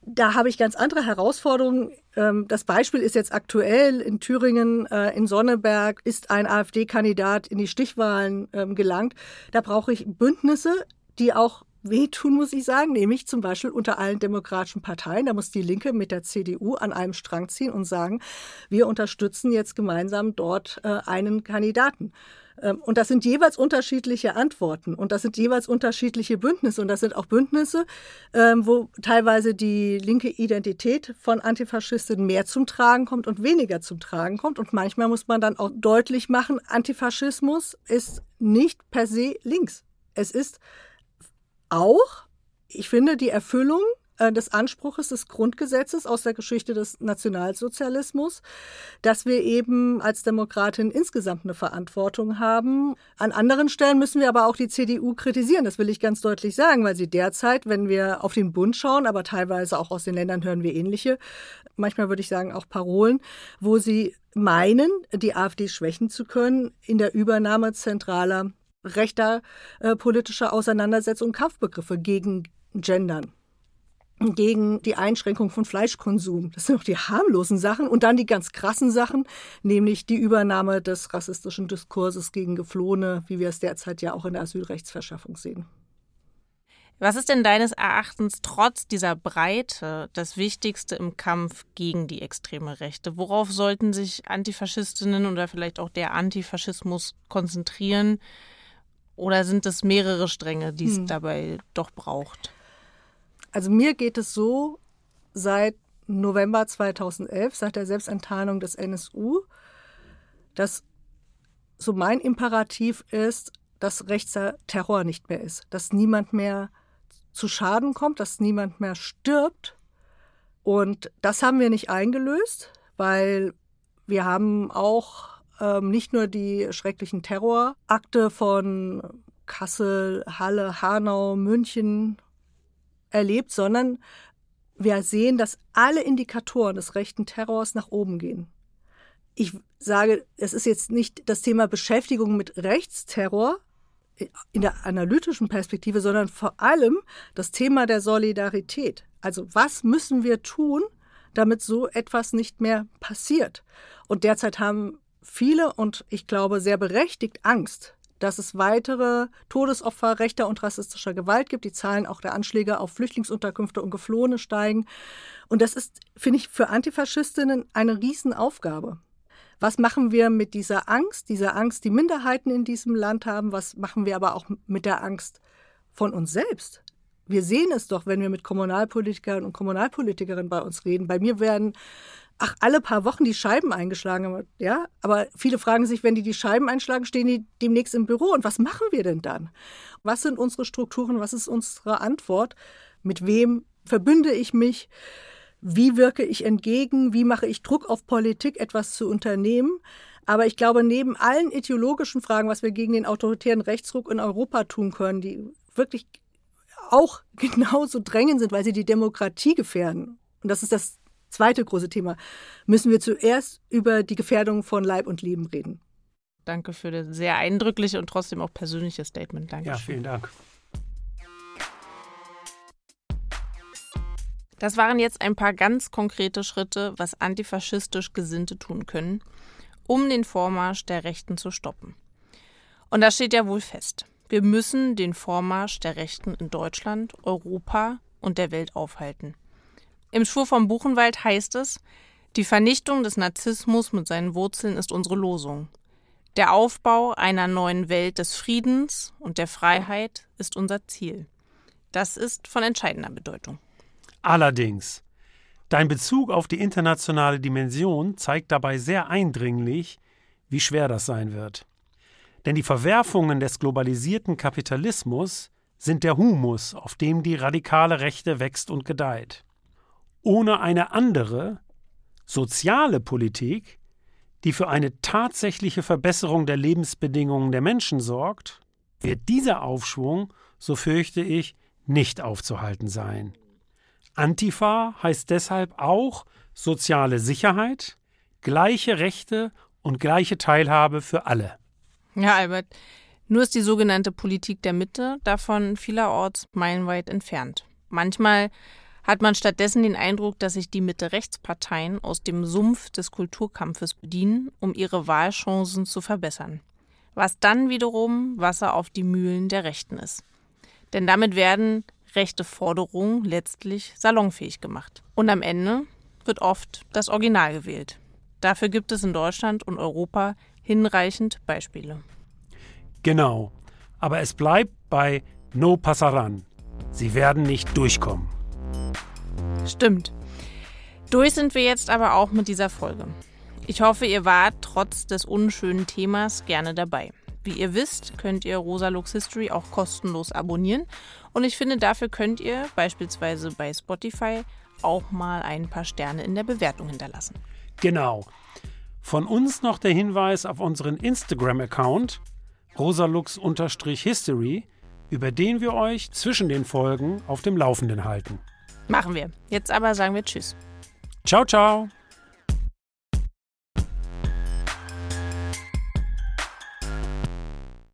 da habe ich ganz andere Herausforderungen. Ähm, das Beispiel ist jetzt aktuell in Thüringen, äh, in Sonneberg ist ein AfD-Kandidat in die Stichwahlen ähm, gelangt. Da brauche ich Bündnisse, die auch wehtun, muss ich sagen, nämlich zum Beispiel unter allen demokratischen Parteien. Da muss die Linke mit der CDU an einem Strang ziehen und sagen, wir unterstützen jetzt gemeinsam dort äh, einen Kandidaten. Ähm, und das sind jeweils unterschiedliche Antworten und das sind jeweils unterschiedliche Bündnisse und das sind auch Bündnisse, ähm, wo teilweise die linke Identität von Antifaschisten mehr zum Tragen kommt und weniger zum Tragen kommt. Und manchmal muss man dann auch deutlich machen, Antifaschismus ist nicht per se links. Es ist auch, ich finde, die Erfüllung äh, des Anspruches des Grundgesetzes aus der Geschichte des Nationalsozialismus, dass wir eben als Demokratin insgesamt eine Verantwortung haben. An anderen Stellen müssen wir aber auch die CDU kritisieren, das will ich ganz deutlich sagen, weil sie derzeit, wenn wir auf den Bund schauen, aber teilweise auch aus den Ländern hören wir ähnliche, manchmal würde ich sagen auch Parolen, wo sie meinen, die AfD schwächen zu können in der Übernahme zentraler rechter äh, politischer Auseinandersetzungen Kampfbegriffe gegen Gendern gegen die Einschränkung von Fleischkonsum. Das sind auch die harmlosen Sachen. Und dann die ganz krassen Sachen, nämlich die Übernahme des rassistischen Diskurses gegen Geflohene, wie wir es derzeit ja auch in der Asylrechtsverschaffung sehen. Was ist denn deines Erachtens trotz dieser Breite das Wichtigste im Kampf gegen die extreme Rechte? Worauf sollten sich Antifaschistinnen oder vielleicht auch der Antifaschismus konzentrieren? Oder sind es mehrere Stränge, die es hm. dabei doch braucht? Also mir geht es so seit November 2011, seit der Selbstenttarnung des NSU, dass so mein Imperativ ist, dass rechter Terror nicht mehr ist, dass niemand mehr zu Schaden kommt, dass niemand mehr stirbt. Und das haben wir nicht eingelöst, weil wir haben auch ähm, nicht nur die schrecklichen Terrorakte von Kassel, Halle, Hanau, München erlebt, sondern wir sehen, dass alle Indikatoren des rechten Terrors nach oben gehen. ich sage, es ist jetzt nicht das Thema Beschäftigung mit Rechtsterror in der analytischen Perspektive, sondern vor allem das Thema der Solidarität. Also was müssen wir tun, damit so etwas nicht mehr passiert? Und derzeit haben viele und ich glaube sehr berechtigt Angst, dass es weitere Todesopfer rechter und rassistischer Gewalt gibt. Die Zahlen auch der Anschläge auf Flüchtlingsunterkünfte und Geflohene steigen. Und das ist, finde ich, für Antifaschistinnen eine Riesenaufgabe. Was machen wir mit dieser Angst, dieser Angst, die Minderheiten in diesem Land haben? Was machen wir aber auch mit der Angst von uns selbst? Wir sehen es doch, wenn wir mit Kommunalpolitikern und Kommunalpolitikerinnen bei uns reden. Bei mir werden ach, alle paar Wochen die Scheiben eingeschlagen. Ja, aber viele fragen sich, wenn die die Scheiben einschlagen, stehen die demnächst im Büro. Und was machen wir denn dann? Was sind unsere Strukturen? Was ist unsere Antwort? Mit wem verbünde ich mich? Wie wirke ich entgegen? Wie mache ich Druck auf Politik, etwas zu unternehmen? Aber ich glaube, neben allen ideologischen Fragen, was wir gegen den autoritären Rechtsruck in Europa tun können, die wirklich auch genauso drängend sind, weil sie die Demokratie gefährden. Und das ist das zweite große Thema, müssen wir zuerst über die Gefährdung von Leib und Leben reden. Danke für das sehr eindrückliche und trotzdem auch persönliche Statement. Danke. Ja, vielen Dank. Das waren jetzt ein paar ganz konkrete Schritte, was antifaschistisch Gesinnte tun können, um den Vormarsch der Rechten zu stoppen. Und das steht ja wohl fest. Wir müssen den Vormarsch der Rechten in Deutschland, Europa und der Welt aufhalten. Im Schwur vom Buchenwald heißt es, die Vernichtung des Narzissmus mit seinen Wurzeln ist unsere Losung. Der Aufbau einer neuen Welt des Friedens und der Freiheit ist unser Ziel. Das ist von entscheidender Bedeutung. Allerdings, dein Bezug auf die internationale Dimension zeigt dabei sehr eindringlich, wie schwer das sein wird. Denn die Verwerfungen des globalisierten Kapitalismus sind der Humus, auf dem die radikale Rechte wächst und gedeiht ohne eine andere soziale Politik, die für eine tatsächliche Verbesserung der Lebensbedingungen der Menschen sorgt, wird dieser Aufschwung, so fürchte ich, nicht aufzuhalten sein. Antifa heißt deshalb auch soziale Sicherheit, gleiche Rechte und gleiche Teilhabe für alle. Ja, Albert, nur ist die sogenannte Politik der Mitte davon vielerorts meilenweit entfernt. Manchmal hat man stattdessen den Eindruck, dass sich die Mitte-Rechtsparteien aus dem Sumpf des Kulturkampfes bedienen, um ihre Wahlchancen zu verbessern. Was dann wiederum Wasser auf die Mühlen der Rechten ist. Denn damit werden rechte Forderungen letztlich salonfähig gemacht. Und am Ende wird oft das Original gewählt. Dafür gibt es in Deutschland und Europa hinreichend Beispiele. Genau. Aber es bleibt bei No Passaran. Sie werden nicht durchkommen. Stimmt. Durch sind wir jetzt aber auch mit dieser Folge. Ich hoffe, ihr wart trotz des unschönen Themas gerne dabei. Wie ihr wisst, könnt ihr Rosa Lux History auch kostenlos abonnieren. Und ich finde, dafür könnt ihr beispielsweise bei Spotify auch mal ein paar Sterne in der Bewertung hinterlassen. Genau. Von uns noch der Hinweis auf unseren Instagram-Account rosalux-history, über den wir euch zwischen den Folgen auf dem Laufenden halten. Machen wir. Jetzt aber sagen wir Tschüss. Ciao, ciao.